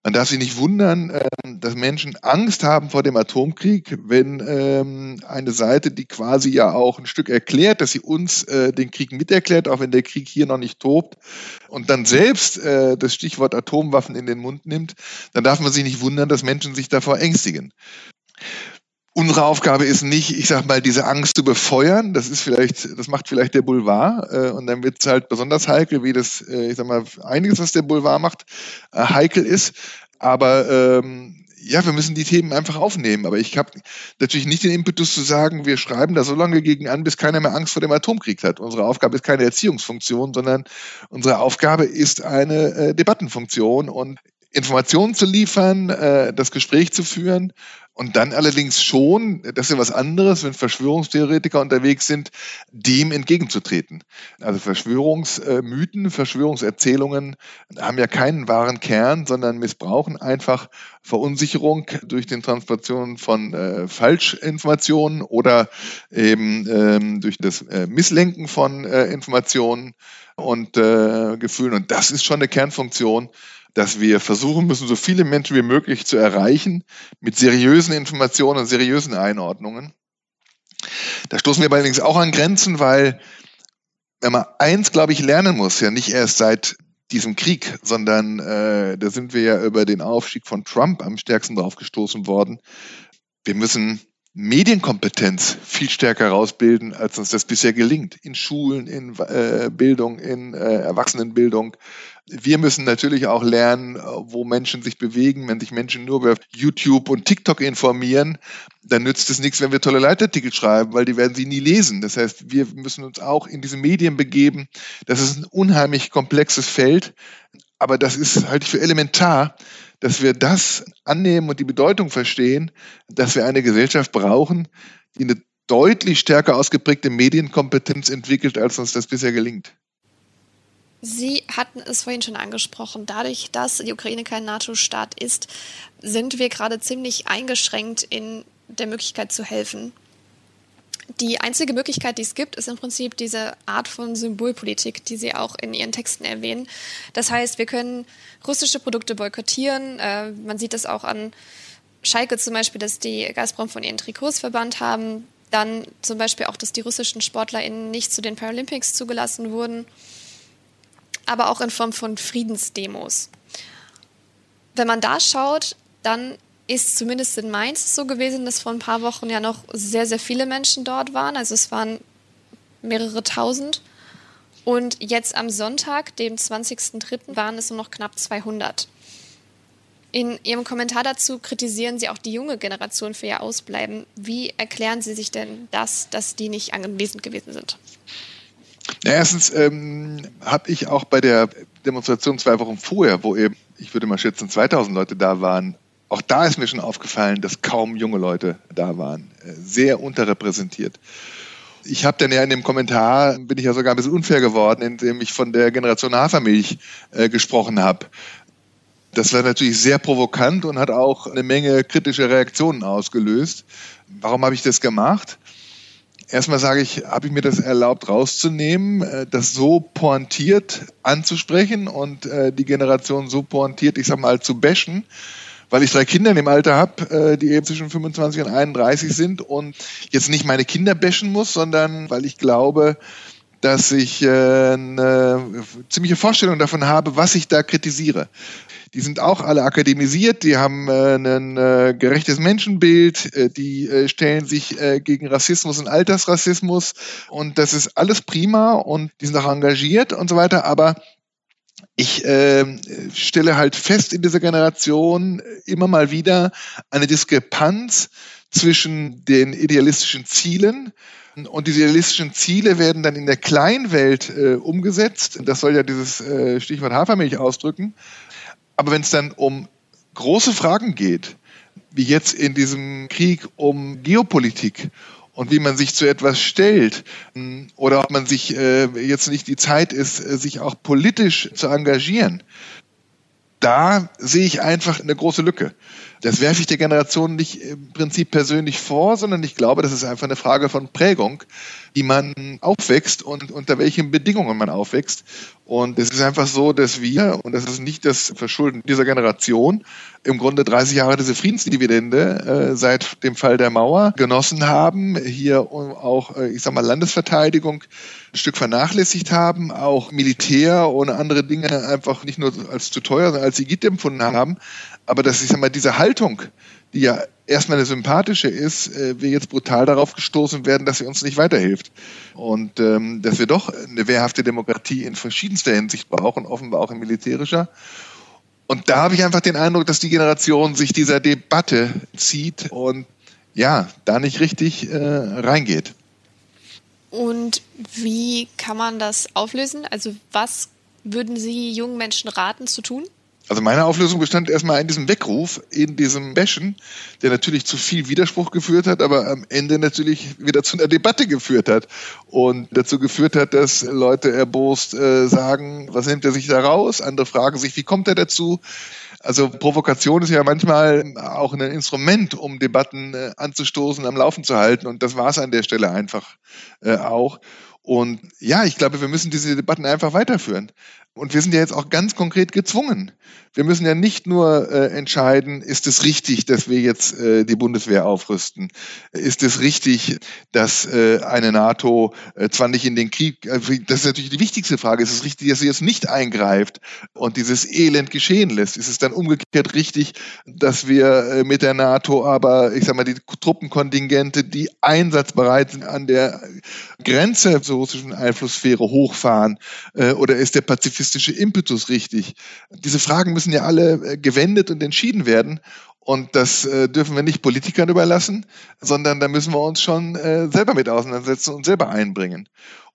Man darf sich nicht wundern, ähm, dass Menschen Angst haben vor dem Atomkrieg, wenn ähm, eine Seite, die quasi ja auch ein Stück erklärt, dass sie uns äh, den Krieg miterklärt, auch wenn der Krieg hier noch nicht tobt, und dann selbst äh, das Stichwort Atomwaffen in den Mund nimmt, dann darf man sich nicht wundern, dass Menschen sich davor ängstigen. Unsere Aufgabe ist nicht, ich sag mal, diese Angst zu befeuern. Das ist vielleicht, das macht vielleicht der Boulevard. Äh, und dann wird es halt besonders heikel, wie das, äh, ich sag mal, einiges, was der Boulevard macht, äh, heikel ist. Aber ähm, ja, wir müssen die Themen einfach aufnehmen. Aber ich habe natürlich nicht den Impetus zu sagen, wir schreiben da so lange gegen an, bis keiner mehr Angst vor dem Atomkrieg hat. Unsere Aufgabe ist keine Erziehungsfunktion, sondern unsere Aufgabe ist eine äh, Debattenfunktion und Informationen zu liefern, äh, das Gespräch zu führen und dann allerdings schon, das ist ja was anderes, wenn Verschwörungstheoretiker unterwegs sind, dem entgegenzutreten. Also Verschwörungsmythen, Verschwörungserzählungen haben ja keinen wahren Kern, sondern missbrauchen einfach Verunsicherung durch den Transportation von äh, Falschinformationen oder eben ähm, durch das äh, Misslenken von äh, Informationen und äh, Gefühlen. Und das ist schon eine Kernfunktion dass wir versuchen müssen, so viele Menschen wie möglich zu erreichen mit seriösen Informationen und seriösen Einordnungen. Da stoßen wir allerdings auch an Grenzen, weil wenn man eins, glaube ich, lernen muss, ja nicht erst seit diesem Krieg, sondern äh, da sind wir ja über den Aufstieg von Trump am stärksten drauf gestoßen worden. Wir müssen Medienkompetenz viel stärker rausbilden, als uns das bisher gelingt. In Schulen, in äh, Bildung, in äh, Erwachsenenbildung. Wir müssen natürlich auch lernen, wo Menschen sich bewegen. Wenn sich Menschen nur über YouTube und TikTok informieren, dann nützt es nichts, wenn wir tolle Leitartikel schreiben, weil die werden sie nie lesen. Das heißt, wir müssen uns auch in diese Medien begeben. Das ist ein unheimlich komplexes Feld, aber das ist, halte ich für elementar, dass wir das annehmen und die Bedeutung verstehen, dass wir eine Gesellschaft brauchen, die eine deutlich stärker ausgeprägte Medienkompetenz entwickelt, als uns das bisher gelingt. Sie hatten es vorhin schon angesprochen. Dadurch, dass die Ukraine kein NATO-Staat ist, sind wir gerade ziemlich eingeschränkt in der Möglichkeit zu helfen. Die einzige Möglichkeit, die es gibt, ist im Prinzip diese Art von Symbolpolitik, die Sie auch in Ihren Texten erwähnen. Das heißt, wir können russische Produkte boykottieren. Äh, man sieht das auch an Schalke zum Beispiel, dass die Gazprom von ihren Trikots verbannt haben. Dann zum Beispiel auch, dass die russischen SportlerInnen nicht zu den Paralympics zugelassen wurden. Aber auch in Form von Friedensdemos. Wenn man da schaut, dann ist zumindest in Mainz so gewesen, dass vor ein paar Wochen ja noch sehr, sehr viele Menschen dort waren. Also es waren mehrere tausend. Und jetzt am Sonntag, dem 20.03., waren es nur noch knapp 200. In Ihrem Kommentar dazu kritisieren Sie auch die junge Generation für ihr Ausbleiben. Wie erklären Sie sich denn das, dass die nicht anwesend gewesen sind? Ja, erstens ähm, habe ich auch bei der Demonstration zwei Wochen vorher, wo eben, ich würde mal schätzen, 2000 Leute da waren, auch da ist mir schon aufgefallen, dass kaum junge Leute da waren. Äh, sehr unterrepräsentiert. Ich habe dann ja in dem Kommentar, bin ich ja sogar ein bisschen unfair geworden, indem ich von der Generation Hafermilch äh, gesprochen habe. Das war natürlich sehr provokant und hat auch eine Menge kritische Reaktionen ausgelöst. Warum habe ich das gemacht? Erstmal sage ich, habe ich mir das erlaubt rauszunehmen, äh, das so pointiert anzusprechen und äh, die Generation so pointiert, ich sag mal, zu bashen weil ich drei Kinder in dem Alter habe, äh, die eben zwischen 25 und 31 sind und jetzt nicht meine Kinder bashen muss, sondern weil ich glaube, dass ich äh, eine ziemliche Vorstellung davon habe, was ich da kritisiere. Die sind auch alle akademisiert, die haben äh, ein äh, gerechtes Menschenbild, äh, die äh, stellen sich äh, gegen Rassismus und Altersrassismus und das ist alles prima und die sind auch engagiert und so weiter, aber ich äh, stelle halt fest in dieser Generation immer mal wieder eine Diskrepanz zwischen den idealistischen Zielen und diese idealistischen Ziele werden dann in der Kleinwelt äh, umgesetzt. Das soll ja dieses äh, Stichwort Hafermilch ausdrücken. Aber wenn es dann um große Fragen geht, wie jetzt in diesem Krieg um Geopolitik und wie man sich zu etwas stellt hm, oder ob man sich äh, jetzt nicht die Zeit ist, äh, sich auch politisch zu engagieren, da sehe ich einfach eine große Lücke. Das werfe ich der Generation nicht im Prinzip persönlich vor, sondern ich glaube, das ist einfach eine Frage von Prägung, wie man aufwächst und unter welchen Bedingungen man aufwächst. Und es ist einfach so, dass wir, und das ist nicht das Verschulden dieser Generation, im Grunde 30 Jahre diese Friedensdividende äh, seit dem Fall der Mauer genossen haben, hier auch, äh, ich sag mal, Landesverteidigung ein Stück vernachlässigt haben, auch Militär ohne andere Dinge einfach nicht nur als zu teuer, sondern als Igitt empfunden haben. Aber dass, ich sag mal, diese Haltung, die ja erstmal eine sympathische ist, äh, wir jetzt brutal darauf gestoßen werden, dass sie uns nicht weiterhilft. Und ähm, dass wir doch eine wehrhafte Demokratie in verschiedenster Hinsicht brauchen, offenbar auch in militärischer. Und da habe ich einfach den Eindruck, dass die Generation sich dieser Debatte zieht und ja, da nicht richtig äh, reingeht. Und wie kann man das auflösen? Also was würden Sie jungen Menschen raten zu tun? Also meine Auflösung bestand erstmal in diesem Weckruf, in diesem Bashen, der natürlich zu viel Widerspruch geführt hat, aber am Ende natürlich wieder zu einer Debatte geführt hat und dazu geführt hat, dass Leute erbost äh, sagen, was nimmt er sich da raus? Andere fragen sich, wie kommt er dazu? Also Provokation ist ja manchmal auch ein Instrument, um Debatten äh, anzustoßen, am Laufen zu halten und das war es an der Stelle einfach äh, auch. Und ja, ich glaube, wir müssen diese Debatten einfach weiterführen. Und wir sind ja jetzt auch ganz konkret gezwungen. Wir müssen ja nicht nur äh, entscheiden, ist es richtig, dass wir jetzt äh, die Bundeswehr aufrüsten? Ist es richtig, dass äh, eine NATO äh, zwar nicht in den Krieg, äh, das ist natürlich die wichtigste Frage, ist es richtig, dass sie jetzt nicht eingreift und dieses Elend geschehen lässt? Ist es dann umgekehrt richtig, dass wir äh, mit der NATO aber, ich sag mal, die Truppenkontingente, die einsatzbereit sind, an der Grenze zur russischen Einflusssphäre hochfahren? Oder ist der pazifistische Impetus richtig? Diese Fragen müssen müssen ja alle äh, gewendet und entschieden werden. Und das äh, dürfen wir nicht Politikern überlassen, sondern da müssen wir uns schon äh, selber mit auseinandersetzen und selber einbringen.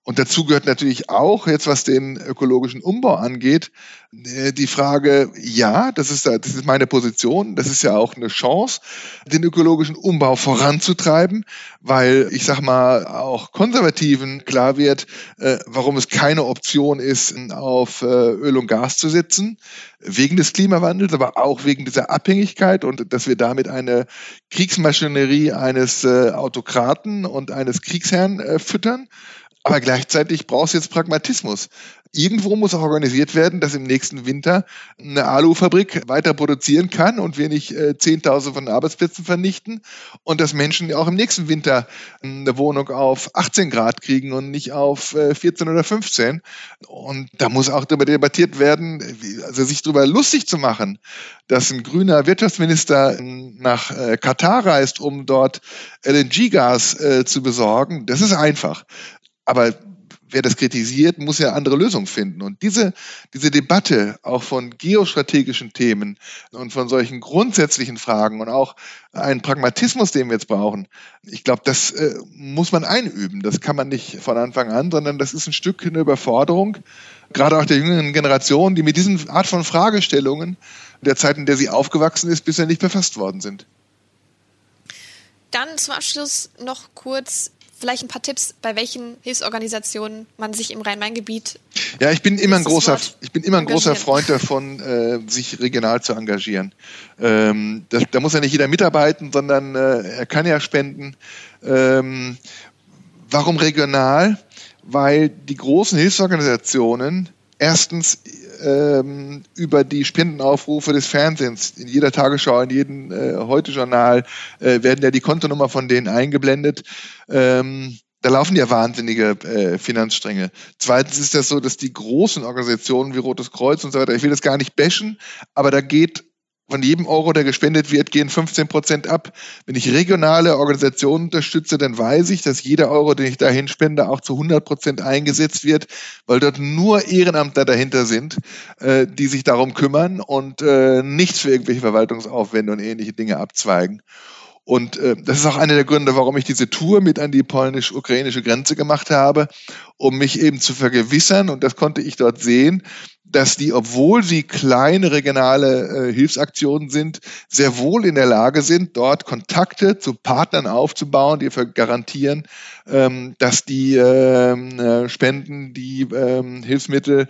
Und dazu gehört natürlich auch, jetzt was den ökologischen Umbau angeht, äh, die Frage, ja, das ist, das ist meine Position, das ist ja auch eine Chance, den ökologischen Umbau voranzutreiben, weil ich sag mal, auch Konservativen klar wird, äh, warum es keine Option ist, auf äh, Öl und Gas zu setzen, wegen des Klimawandels, aber auch wegen dieser Abhängigkeit und dass wir damit eine Kriegsmaschinerie eines Autokraten und eines Kriegsherrn füttern. Aber gleichzeitig brauchst du jetzt Pragmatismus. Irgendwo muss auch organisiert werden, dass im nächsten Winter eine Alufabrik weiter produzieren kann und wir nicht äh, Zehntausende von Arbeitsplätzen vernichten und dass Menschen auch im nächsten Winter eine Wohnung auf 18 Grad kriegen und nicht auf äh, 14 oder 15. Und da muss auch darüber debattiert werden, also sich darüber lustig zu machen, dass ein grüner Wirtschaftsminister nach äh, Katar reist, um dort LNG-Gas äh, zu besorgen. Das ist einfach. Aber wer das kritisiert, muss ja andere Lösungen finden. Und diese, diese Debatte auch von geostrategischen Themen und von solchen grundsätzlichen Fragen und auch einen Pragmatismus, den wir jetzt brauchen, ich glaube, das äh, muss man einüben. Das kann man nicht von Anfang an, sondern das ist ein Stück eine Überforderung, gerade auch der jüngeren Generation, die mit diesen Art von Fragestellungen der Zeit, in der sie aufgewachsen ist, bisher nicht befasst worden sind. Dann zum Abschluss noch kurz vielleicht ein paar Tipps, bei welchen Hilfsorganisationen man sich im Rhein-Main-Gebiet. Ja, ich bin immer ein großer, ich bin immer ein großer Freund davon, äh, sich regional zu engagieren. Ähm, das, da muss ja nicht jeder mitarbeiten, sondern äh, er kann ja spenden. Ähm, warum regional? Weil die großen Hilfsorganisationen erstens ähm, über die Spendenaufrufe des Fernsehens in jeder Tagesschau, in jedem äh, Heute-Journal äh, werden ja die Kontonummer von denen eingeblendet. Ähm, da laufen ja wahnsinnige äh, Finanzstränge. Zweitens ist das so, dass die großen Organisationen wie Rotes Kreuz und so weiter, ich will das gar nicht bashen, aber da geht von jedem Euro, der gespendet wird, gehen 15 Prozent ab. Wenn ich regionale Organisationen unterstütze, dann weiß ich, dass jeder Euro, den ich dahin spende, auch zu 100 Prozent eingesetzt wird, weil dort nur Ehrenamtler dahinter sind, äh, die sich darum kümmern und äh, nichts für irgendwelche Verwaltungsaufwände und ähnliche Dinge abzweigen. Und äh, das ist auch einer der Gründe, warum ich diese Tour mit an die polnisch-ukrainische Grenze gemacht habe, um mich eben zu vergewissern, und das konnte ich dort sehen, dass die, obwohl sie kleine regionale äh, Hilfsaktionen sind, sehr wohl in der Lage sind, dort Kontakte zu Partnern aufzubauen, die garantieren, ähm, dass die ähm, äh, Spenden, die ähm, Hilfsmittel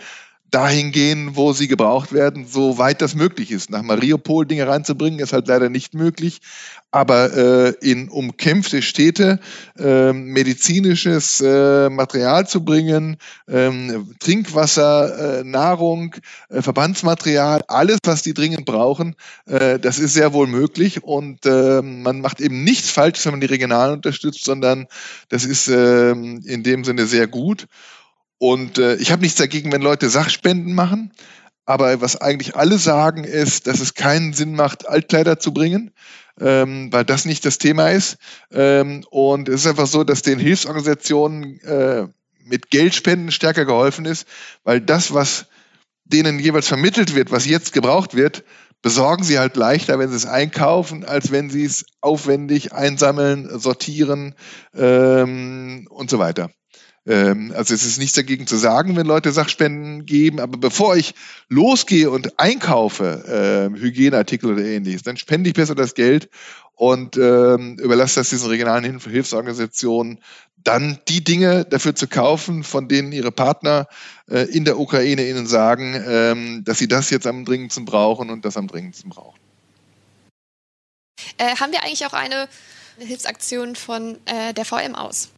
dahin gehen, wo sie gebraucht werden, soweit das möglich ist. Nach Mariupol Dinge reinzubringen, ist halt leider nicht möglich. Aber äh, in umkämpfte Städte äh, medizinisches äh, Material zu bringen, ähm, Trinkwasser, äh, Nahrung, äh, Verbandsmaterial, alles, was die dringend brauchen, äh, das ist sehr wohl möglich. Und äh, man macht eben nichts falsch, wenn man die Regionalen unterstützt, sondern das ist äh, in dem Sinne sehr gut. Und äh, ich habe nichts dagegen, wenn Leute Sachspenden machen. Aber was eigentlich alle sagen, ist, dass es keinen Sinn macht, Altkleider zu bringen, ähm, weil das nicht das Thema ist. Ähm, und es ist einfach so, dass den Hilfsorganisationen äh, mit Geldspenden stärker geholfen ist, weil das, was denen jeweils vermittelt wird, was jetzt gebraucht wird, besorgen sie halt leichter, wenn sie es einkaufen, als wenn sie es aufwendig einsammeln, sortieren ähm, und so weiter. Ähm, also es ist nichts dagegen zu sagen, wenn Leute Sachspenden geben, aber bevor ich losgehe und einkaufe, äh, Hygieneartikel oder ähnliches, dann spende ich besser das Geld und ähm, überlasse das diesen regionalen Hilf Hilfsorganisationen, dann die Dinge dafür zu kaufen, von denen ihre Partner äh, in der Ukraine ihnen sagen, ähm, dass sie das jetzt am dringendsten brauchen und das am dringendsten brauchen. Äh, haben wir eigentlich auch eine Hilfsaktion von äh, der VM aus?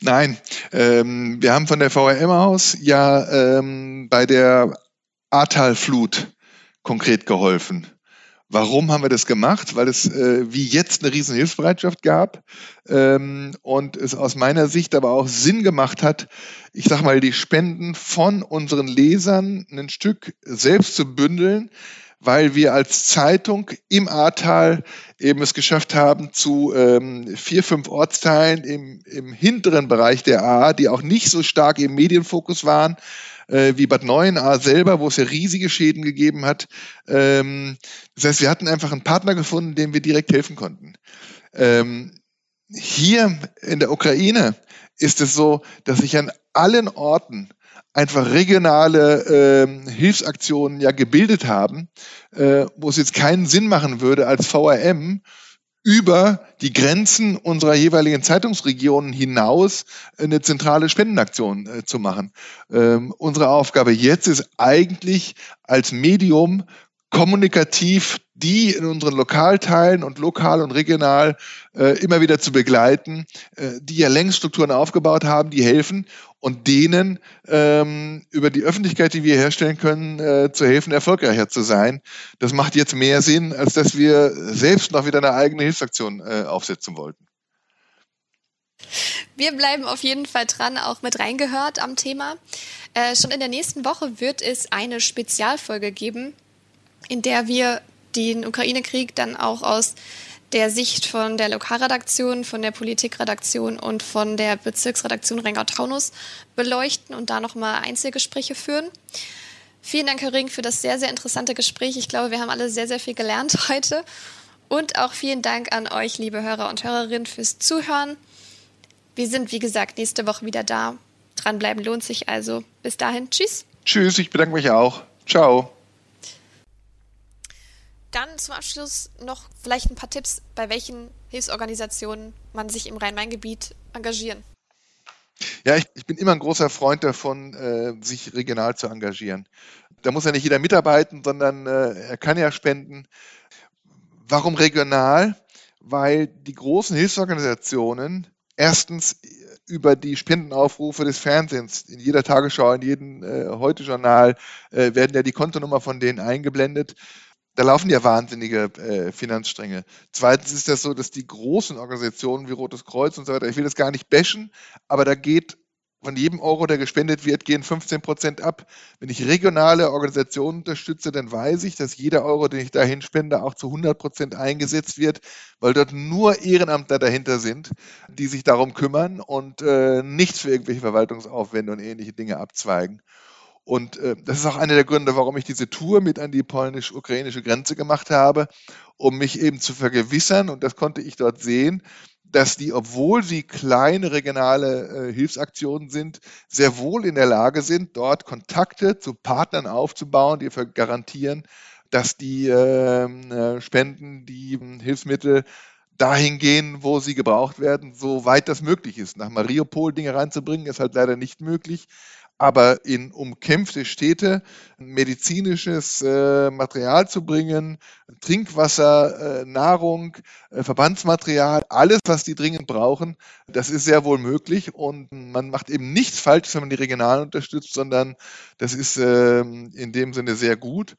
Nein, ähm, wir haben von der VRM aus ja ähm, bei der Ahrtal-Flut konkret geholfen. Warum haben wir das gemacht? Weil es äh, wie jetzt eine riesen Hilfsbereitschaft gab ähm, und es aus meiner Sicht aber auch Sinn gemacht hat, ich sag mal, die Spenden von unseren Lesern ein Stück selbst zu bündeln, weil wir als Zeitung im Ahrtal eben es geschafft haben, zu ähm, vier, fünf Ortsteilen im, im hinteren Bereich der A, die auch nicht so stark im Medienfokus waren, äh, wie Bad Neuenahr selber, wo es ja riesige Schäden gegeben hat. Ähm, das heißt, wir hatten einfach einen Partner gefunden, dem wir direkt helfen konnten. Ähm, hier in der Ukraine ist es so, dass sich an allen Orten einfach regionale äh, Hilfsaktionen ja gebildet haben, äh, wo es jetzt keinen Sinn machen würde, als VRM über die Grenzen unserer jeweiligen Zeitungsregionen hinaus eine zentrale Spendenaktion äh, zu machen. Ähm, unsere Aufgabe jetzt ist eigentlich als Medium kommunikativ die in unseren Lokalteilen und lokal und regional äh, immer wieder zu begleiten, äh, die ja längst Strukturen aufgebaut haben, die helfen und denen ähm, über die Öffentlichkeit, die wir herstellen können, äh, zu helfen, erfolgreicher zu sein. Das macht jetzt mehr Sinn, als dass wir selbst noch wieder eine eigene Hilfsaktion äh, aufsetzen wollten. Wir bleiben auf jeden Fall dran, auch mit reingehört am Thema. Äh, schon in der nächsten Woche wird es eine Spezialfolge geben, in der wir den Ukraine-Krieg dann auch aus der Sicht von der Lokalredaktion, von der Politikredaktion und von der Bezirksredaktion Rheingau-Taunus beleuchten und da nochmal Einzelgespräche führen. Vielen Dank, Herr Ring, für das sehr, sehr interessante Gespräch. Ich glaube, wir haben alle sehr, sehr viel gelernt heute. Und auch vielen Dank an euch, liebe Hörer und Hörerinnen, fürs Zuhören. Wir sind, wie gesagt, nächste Woche wieder da. Dranbleiben lohnt sich also. Bis dahin, tschüss. Tschüss, ich bedanke mich auch. Ciao. Dann zum Abschluss noch vielleicht ein paar Tipps, bei welchen Hilfsorganisationen man sich im Rhein-Main-Gebiet engagieren. Ja, ich, ich, bin immer ein großer Freund davon, äh, sich regional zu engagieren. Da muss ja nicht jeder mitarbeiten, sondern äh, er kann ja spenden. Warum regional? Weil die großen Hilfsorganisationen erstens über die Spendenaufrufe des Fernsehens, in jeder Tagesschau, in jedem äh, Heute-Journal äh, werden ja die Kontonummer von denen eingeblendet da laufen ja wahnsinnige äh, Finanzstränge. Zweitens ist das so, dass die großen Organisationen wie Rotes Kreuz und so weiter, ich will das gar nicht bashen, aber da geht von jedem Euro, der gespendet wird, gehen 15 Prozent ab. Wenn ich regionale Organisationen unterstütze, dann weiß ich, dass jeder Euro, den ich dahin spende, auch zu 100 Prozent eingesetzt wird, weil dort nur Ehrenamtler dahinter sind, die sich darum kümmern und äh, nichts für irgendwelche Verwaltungsaufwände und ähnliche Dinge abzweigen. Und äh, das ist auch einer der Gründe, warum ich diese Tour mit an die polnisch-ukrainische Grenze gemacht habe, um mich eben zu vergewissern, und das konnte ich dort sehen, dass die, obwohl sie kleine regionale äh, Hilfsaktionen sind, sehr wohl in der Lage sind, dort Kontakte zu Partnern aufzubauen, die garantieren, dass die ähm, äh, Spenden, die äh, Hilfsmittel dahin gehen, wo sie gebraucht werden, soweit das möglich ist. Nach Mariupol Dinge reinzubringen, ist halt leider nicht möglich aber in umkämpfte Städte medizinisches äh, Material zu bringen, Trinkwasser, äh, Nahrung, äh, Verbandsmaterial, alles, was die dringend brauchen, das ist sehr wohl möglich und man macht eben nichts falsch, wenn man die Regionalen unterstützt, sondern das ist ähm, in dem Sinne sehr gut.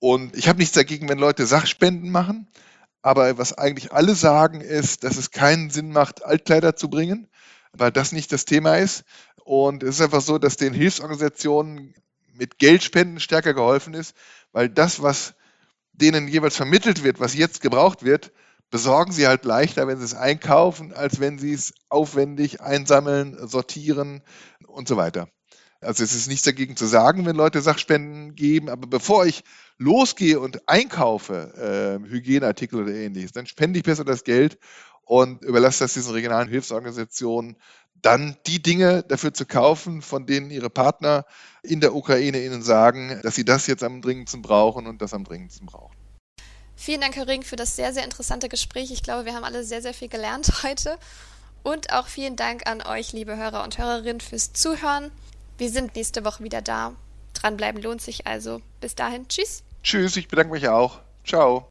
Und ich habe nichts dagegen, wenn Leute Sachspenden machen. Aber was eigentlich alle sagen, ist, dass es keinen Sinn macht, Altkleider zu bringen, weil das nicht das Thema ist. Und es ist einfach so, dass den Hilfsorganisationen mit Geldspenden stärker geholfen ist, weil das, was denen jeweils vermittelt wird, was jetzt gebraucht wird, besorgen sie halt leichter, wenn sie es einkaufen, als wenn sie es aufwendig einsammeln, sortieren und so weiter. Also es ist nichts dagegen zu sagen, wenn Leute Sachspenden geben, aber bevor ich losgehe und einkaufe, äh, Hygieneartikel oder ähnliches, dann spende ich besser das Geld und überlasse das diesen regionalen Hilfsorganisationen, dann die Dinge dafür zu kaufen, von denen ihre Partner in der Ukraine ihnen sagen, dass sie das jetzt am dringendsten brauchen und das am dringendsten brauchen. Vielen Dank, Herr Ring, für das sehr, sehr interessante Gespräch. Ich glaube, wir haben alle sehr, sehr viel gelernt heute. Und auch vielen Dank an euch, liebe Hörer und Hörerinnen, fürs Zuhören. Wir sind nächste Woche wieder da. Dranbleiben lohnt sich also. Bis dahin, tschüss. Tschüss, ich bedanke mich auch. Ciao.